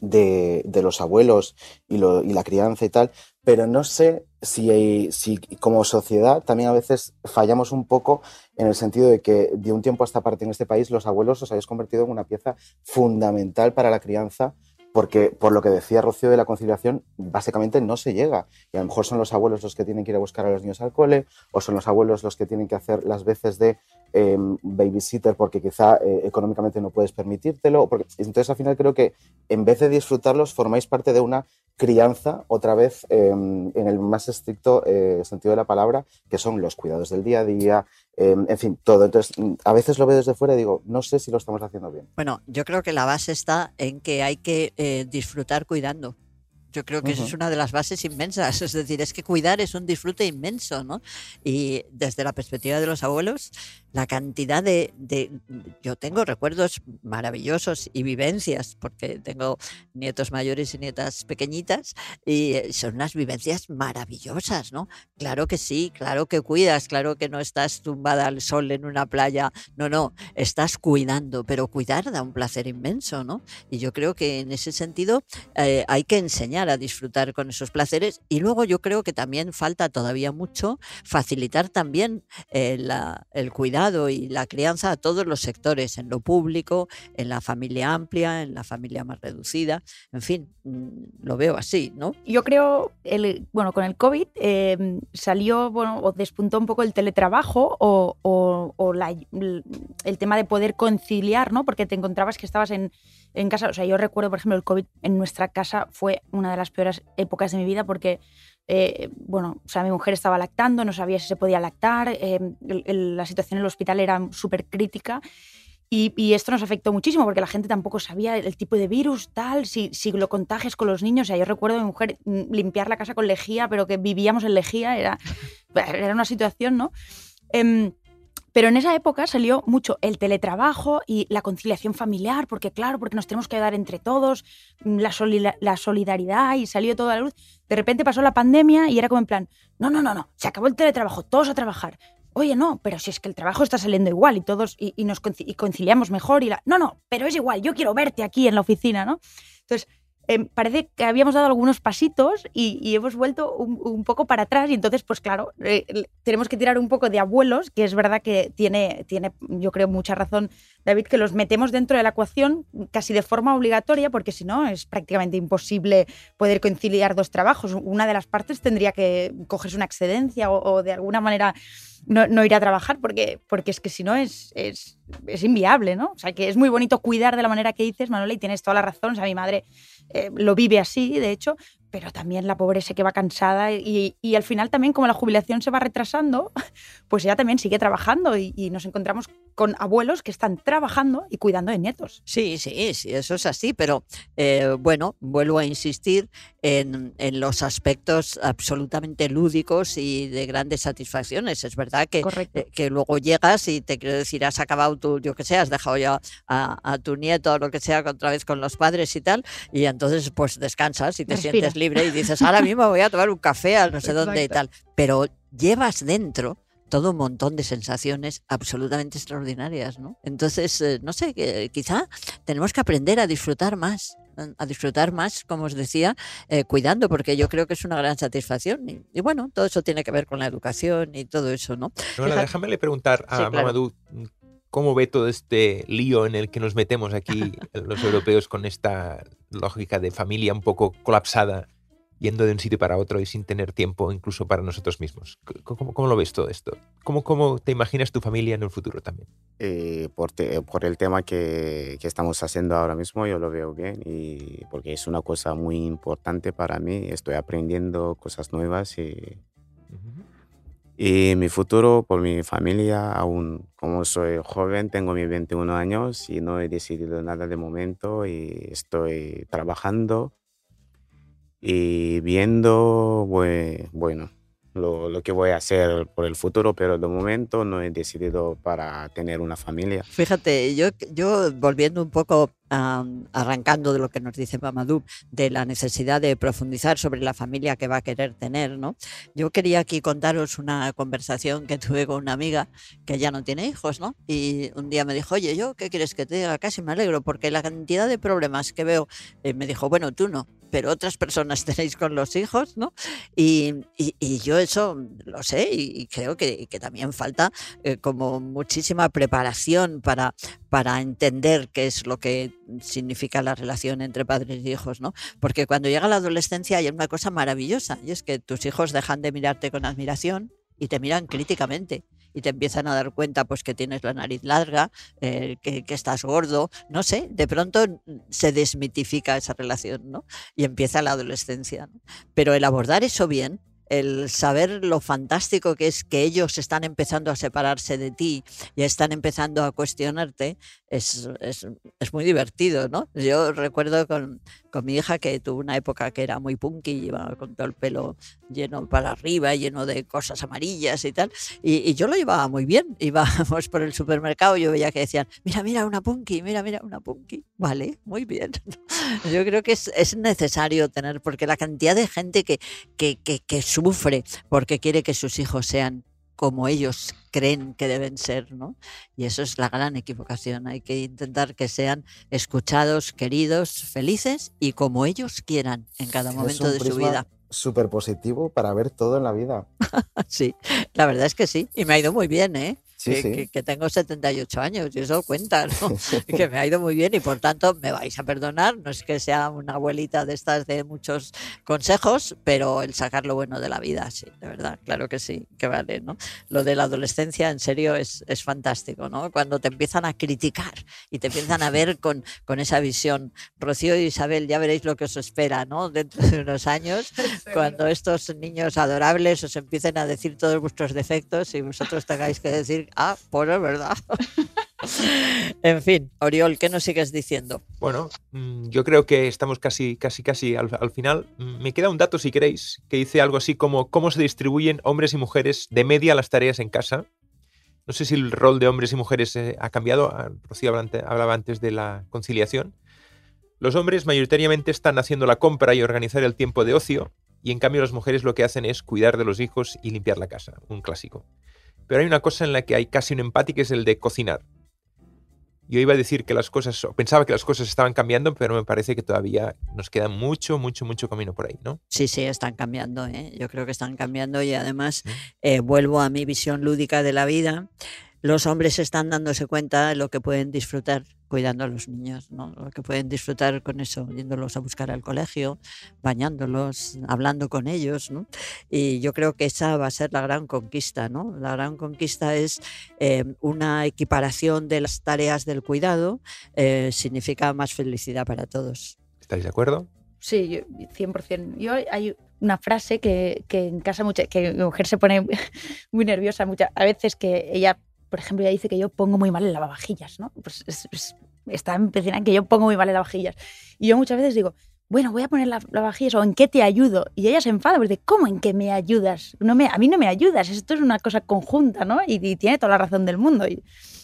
de, los abuelos y, lo, y, la crianza y tal, pero no sé si, si, como sociedad también a veces fallamos un poco en el sentido de que de un tiempo a esta parte en este país los abuelos os habéis convertido en una pieza fundamental para la crianza porque por lo que decía Rocío de la conciliación, básicamente no se llega. Y a lo mejor son los abuelos los que tienen que ir a buscar a los niños al cole, o son los abuelos los que tienen que hacer las veces de eh, babysitter porque quizá eh, económicamente no puedes permitírtelo. Entonces al final creo que en vez de disfrutarlos, formáis parte de una crianza, otra vez eh, en el más estricto eh, sentido de la palabra, que son los cuidados del día a día, eh, en fin, todo. Entonces, a veces lo veo desde fuera y digo, no sé si lo estamos haciendo bien. Bueno, yo creo que la base está en que hay que eh, disfrutar cuidando. Yo creo que uh -huh. esa es una de las bases inmensas. Es decir, es que cuidar es un disfrute inmenso, ¿no? Y desde la perspectiva de los abuelos, la cantidad de, de, Yo tengo recuerdos maravillosos y vivencias, porque tengo nietos mayores y nietas pequeñitas, y son unas vivencias maravillosas, ¿no? Claro que sí, claro que cuidas, claro que no estás tumbada al sol en una playa, no, no, estás cuidando, pero cuidar da un placer inmenso, ¿no? Y yo creo que en ese sentido eh, hay que enseñar a disfrutar con esos placeres y luego yo creo que también falta todavía mucho facilitar también eh, el cuidado y la crianza a todos los sectores, en lo público, en la familia amplia, en la familia más reducida, en fin, mm, lo veo así, ¿no? Yo creo, el, bueno, con el COVID eh, salió, bueno, o despuntó un poco el teletrabajo o, o, o la, el tema de poder conciliar, ¿no? Porque te encontrabas que estabas en en casa, o sea, yo recuerdo, por ejemplo, el COVID en nuestra casa fue una de las peores épocas de mi vida porque, eh, bueno, o sea, mi mujer estaba lactando, no sabía si se podía lactar, eh, la situación en el hospital era súper crítica. Y, y, esto nos afectó muchísimo porque la gente tampoco sabía el tipo de virus, tal, si, si lo contagias con los niños. O sea, yo recuerdo a mi mujer limpiar la casa con lejía, pero que vivíamos en lejía, era, era una situación, ¿no? Eh, pero en esa época salió mucho el teletrabajo y la conciliación familiar, porque claro, porque nos tenemos que ayudar entre todos, la, solida la solidaridad y salió toda la luz. De repente pasó la pandemia y era como en plan, no, no, no, no, se acabó el teletrabajo, todos a trabajar. Oye, no, pero si es que el trabajo está saliendo igual y todos y, nos conciliamos mejor y la... No, no, pero es igual, yo quiero verte aquí en la oficina, ¿no? Entonces, eh, parece que habíamos dado algunos pasitos y, hemos vuelto un, poco para atrás y entonces, pues claro, eh, tenemos que tirar un poco de abuelos, que es verdad que tiene, tiene, yo creo, mucha razón David, que los metemos dentro de la ecuación casi de forma obligatoria, porque si no es prácticamente imposible poder conciliar dos trabajos. Una de las partes tendría que cogerse una excedencia o de alguna manera no, no, ir a trabajar, porque, porque es que si no es, es, es, inviable, ¿no? O sea, que es muy bonito cuidar de la manera que dices, Manuela, y tienes toda la razón. O sea, mi madre eh, lo vive así, de hecho, pero también la pobre se que va cansada y, y, al final también como la jubilación se va retrasando, pues ella también sigue trabajando y, y, nos encontramos con abuelos que están trabajando y cuidando de nietos. Sí, sí, sí, eso es así, pero eh, bueno, vuelvo a insistir en, en, los aspectos absolutamente lúdicos y de grandes satisfacciones. Es verdad que, eh, que luego llegas y te quiero decir, has acabado tu, yo que sé, has dejado ya a, a, tu nieto o lo que sea otra vez con los padres y tal, y entonces pues descansas y te Respira. sientes libre y dices, ahora mismo voy a tomar un café a no sé Exacto. dónde y tal. Pero llevas dentro todo un montón de sensaciones absolutamente extraordinarias, ¿no? Entonces, eh, no sé, quizá tenemos que aprender a disfrutar más a disfrutar más, como os decía, eh, cuidando, porque yo creo que es una gran satisfacción. Y, y, bueno, todo eso tiene que ver con la educación y todo eso, ¿no? Hola, déjame preguntar a sí, claro. Mamadou cómo ve todo este lío en el que nos metemos aquí los europeos con esta lógica de familia un poco colapsada yendo de un sitio para otro y sin tener tiempo incluso para nosotros mismos. ¿Cómo, cómo lo ves todo esto? ¿Cómo, ¿Cómo, te imaginas tu familia en el futuro también? Eh, por, te, por, el tema que, que, estamos haciendo ahora mismo, yo lo veo bien y porque es una cosa muy importante para mí. Estoy aprendiendo cosas nuevas y, uh -huh. Y mi futuro por mi familia, aún como soy joven, tengo mis 21 años y no he decidido nada de momento y estoy trabajando y viendo, bueno, lo, que voy a hacer por el futuro, pero de momento no he decidido para tener una familia. Fíjate, yo, yo volviendo un poco arrancando de lo que nos dice Mamadou, de la necesidad de profundizar sobre la familia que va a querer tener, ¿no? Yo quería aquí contaros una conversación que tuve con una amiga que ya no tiene hijos, ¿no? Y un día me dijo, oye, ¿yo qué quieres que te diga? Casi me alegro, porque la cantidad de problemas que veo, eh, me dijo, bueno, tú no, pero otras personas tenéis con los hijos, ¿no? Y, y, yo eso lo sé y, creo que, que también falta eh, como muchísima preparación para, para entender qué es lo que significa la relación entre padres y hijos, ¿no? Porque cuando llega la adolescencia hay una cosa maravillosa y es que tus hijos dejan de mirarte con admiración y te miran críticamente y te empiezan a dar cuenta pues que tienes la nariz larga, eh, que, que, estás gordo, no sé, de pronto se desmitifica esa relación, ¿no? Y empieza la adolescencia. Pero el abordar eso bien, el saber lo fantástico que es que ellos están empezando a separarse de ti y están empezando a cuestionarte, es, es, es muy divertido, ¿no? Yo recuerdo con, con, mi hija que tuvo una época que era muy punky, iba con todo el pelo lleno para arriba, lleno de cosas amarillas y tal, y, yo lo llevaba muy bien, íbamos por el supermercado yo veía que decían, mira, mira una punky, mira, mira una punky, vale, muy bien. Yo creo que es, es necesario tener, porque la cantidad de gente que, que, que, que sufre porque quiere que sus hijos sean como ellos creen que deben ser, ¿no? Y eso es la gran equivocación. Hay que intentar que sean escuchados, queridos, felices y como ellos quieran en cada momento de su vida. Súper positivo para ver todo en la vida. sí, la verdad es que sí. Y me ha ido muy bien, ¿eh? Sí, que, sí. que, que, tengo 78 años y eso cuenta, ¿no? que me ha ido muy bien y por tanto me vais a perdonar, no es que sea una abuelita de estas de muchos consejos, pero el sacar lo bueno de la vida, sí, de verdad, claro que sí, que vale, ¿no? Lo de la adolescencia en serio es, es fantástico, ¿no? Cuando te empiezan a criticar y te empiezan a ver con, con esa visión. Rocío y Isabel, ya veréis lo que os espera, ¿no? Dentro de unos años, cuando estos niños adorables os empiecen a decir todos vuestros defectos y vosotros tengáis que decir Ah, pues es verdad. en fin, Oriol, ¿qué nos sigues diciendo? Bueno, mm, yo creo que estamos casi, casi, casi al, al, final. Mm, me queda un dato, si queréis, que dice algo así como cómo se distribuyen hombres y mujeres de media las tareas en casa. No sé si el rol de hombres y mujeres eh, ha cambiado. Ah, Rocío hablaba antes de la conciliación. Los hombres mayoritariamente están haciendo la compra y organizar el tiempo de ocio, y en cambio las mujeres lo que hacen es cuidar de los hijos y limpiar la casa, un clásico. Pero hay una cosa en la que hay casi un empate que es el de cocinar. Yo iba a decir que las cosas, pensaba que las cosas estaban cambiando, pero me parece que todavía nos queda mucho, mucho, mucho camino por ahí, ¿no? Sí, sí, están cambiando, ¿eh? yo creo que están cambiando y además eh, vuelvo a mi visión lúdica de la vida. Los hombres están dándose cuenta de lo que pueden disfrutar cuidando a los niños, ¿no? lo que pueden disfrutar con eso, yéndolos a buscar al colegio, bañándolos, hablando con ellos. ¿no? Y yo creo que esa va a ser la gran conquista. ¿no? La gran conquista es eh, una equiparación de las tareas del cuidado, eh, significa más felicidad para todos. ¿Estáis de acuerdo? Sí, yo, 100%. Yo hay una frase que, que en casa mucha, que mi mujer se pone muy nerviosa muchas a veces que ella por ejemplo, ella dice que yo pongo muy mal el lavavajillas, ¿no? Pues es, es, está empecinada en que yo pongo muy mal el lavavajillas. Y yo muchas veces digo, bueno, voy a poner la, lavavajillas o en qué te ayudo. Y ella se enfada porque ¿cómo en qué me ayudas? No me, a mí no me ayudas, esto es una cosa conjunta, ¿no? Y, y tiene toda la razón del mundo. Y,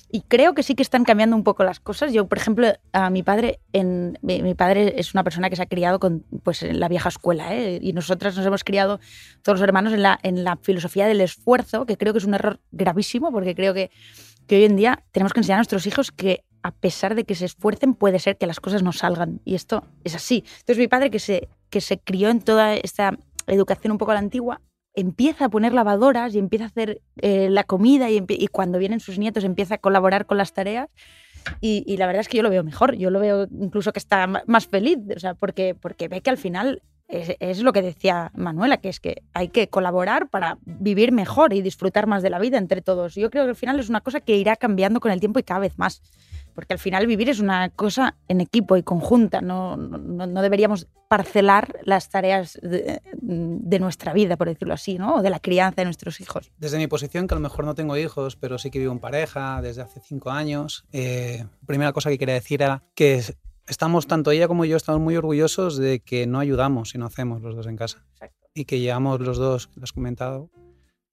y, creo que sí que están cambiando un poco las cosas. Yo, por ejemplo, a mi padre, en, mi, mi, padre es una persona que se ha criado con, pues, en la vieja escuela, ¿eh? y nosotras nos hemos criado, todos los hermanos, en la, en la filosofía del esfuerzo, que creo que es un error gravísimo, porque creo que que hoy en día tenemos que enseñar a nuestros hijos que a pesar de que se esfuercen puede ser que las cosas no salgan y esto es así. Entonces mi padre que se, que se crió en toda esta educación un poco a la antigua empieza a poner lavadoras y empieza a hacer eh, la comida y, cuando vienen sus nietos empieza a colaborar con las tareas y, y, la verdad es que yo lo veo mejor, yo lo veo incluso que está más feliz, o sea, porque, porque ve que al final es, es, lo que decía Manuela, que es que hay que colaborar para vivir mejor y disfrutar más de la vida entre todos. Yo creo que al final es una cosa que irá cambiando con el tiempo y cada vez más. Porque al final vivir es una cosa en equipo y conjunta. No, no, no deberíamos parcelar las tareas de, de, nuestra vida, por decirlo así, ¿no? o de la crianza de nuestros hijos. Desde mi posición, que a lo mejor no tengo hijos, pero sí que vivo en pareja desde hace cinco años, eh, primera cosa que quería decir era que estamos, tanto ella como yo, estamos muy orgullosos de que no ayudamos y no hacemos los dos en casa. Y que llevamos los dos, lo has comentado,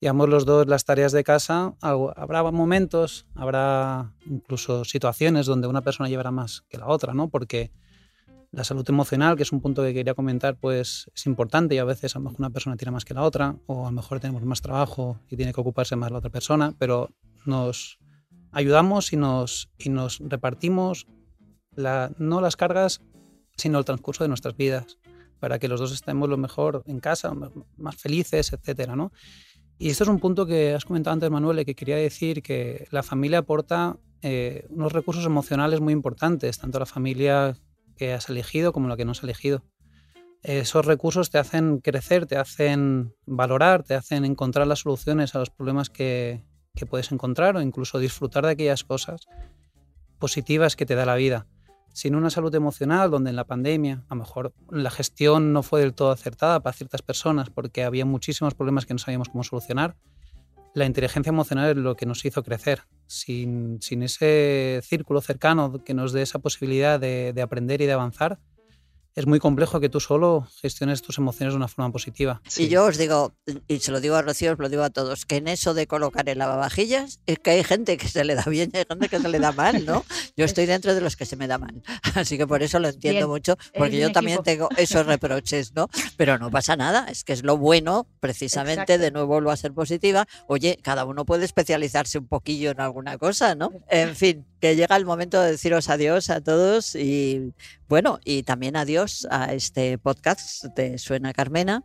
llevamos los dos las tareas de casa. Habrá momentos, habrá incluso situaciones donde una persona llevará más que la otra, ¿no? Porque la salud emocional, que es un punto que quería comentar, pues es importante y a veces a lo mejor una persona tiene más que la otra, o a lo mejor tenemos más trabajo y tiene que ocuparse más la otra persona, pero nos ayudamos y nos, y nos repartimos la, no las cargas, sino el transcurso de nuestras vidas, para que los dos estemos lo mejor en casa, más felices, etcétera, ¿no? Y esto es un punto que has comentado antes, Manuel, y que quería decir que la familia aporta eh, unos recursos emocionales muy importantes, tanto la familia que has elegido como la que no has elegido. Esos recursos te hacen crecer, te hacen valorar, te hacen encontrar las soluciones a los problemas que, que puedes encontrar o incluso disfrutar de aquellas cosas positivas que te da la vida. Sin una salud emocional, donde en la pandemia a lo mejor la gestión no fue del todo acertada para ciertas personas porque había muchísimos problemas que no sabíamos cómo solucionar, la inteligencia emocional es lo que nos hizo crecer. Sin, sin ese círculo cercano que nos dé esa posibilidad de, de aprender y de avanzar, es muy complejo que tú solo gestiones tus emociones de una forma positiva. Y yo os digo, y se lo digo a Rocío, os lo digo a todos, que en eso de colocar el lavavajillas es que hay gente que se le da bien y hay gente que se le da mal, ¿no? Yo estoy dentro de los que se me da mal. Así que por eso lo entiendo Bien, mucho, porque yo también tengo esos reproches, ¿no? Pero no pasa nada, es que es lo bueno, precisamente, Exacto. de nuevo vuelvo a ser positiva. Oye, cada uno puede especializarse un poquillo en alguna cosa, ¿no? En fin, que llega el momento de deciros adiós a todos y bueno, y también adiós a este podcast de Suena Carmena,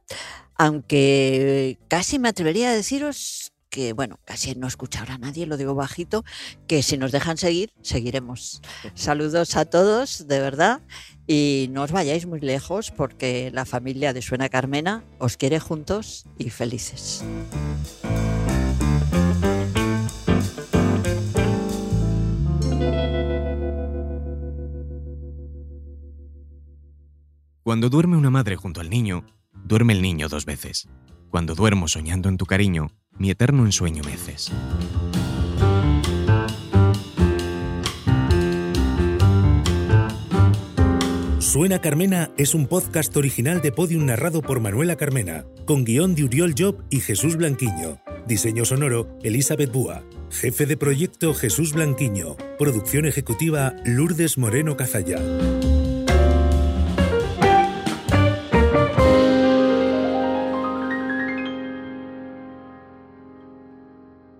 aunque casi me atrevería a deciros que, bueno, casi no escucha ahora nadie, lo digo bajito, que si nos dejan seguir, seguiremos. Saludos a todos, de verdad, y no os vayáis muy lejos porque la familia de Suena Carmena os quiere juntos y felices. Cuando duerme una madre junto al niño, duerme el niño dos veces. Cuando duermo soñando en tu cariño, mi eterno ensueño meces. Suena Carmena es un podcast original de Podium narrado por Manuela Carmena, con guion de Uriol Job y Jesús Blanquiño. Diseño sonoro, Elizabeth Búa. Jefe de proyecto, Jesús Blanquiño. Producción ejecutiva, Lourdes Moreno Cazalla.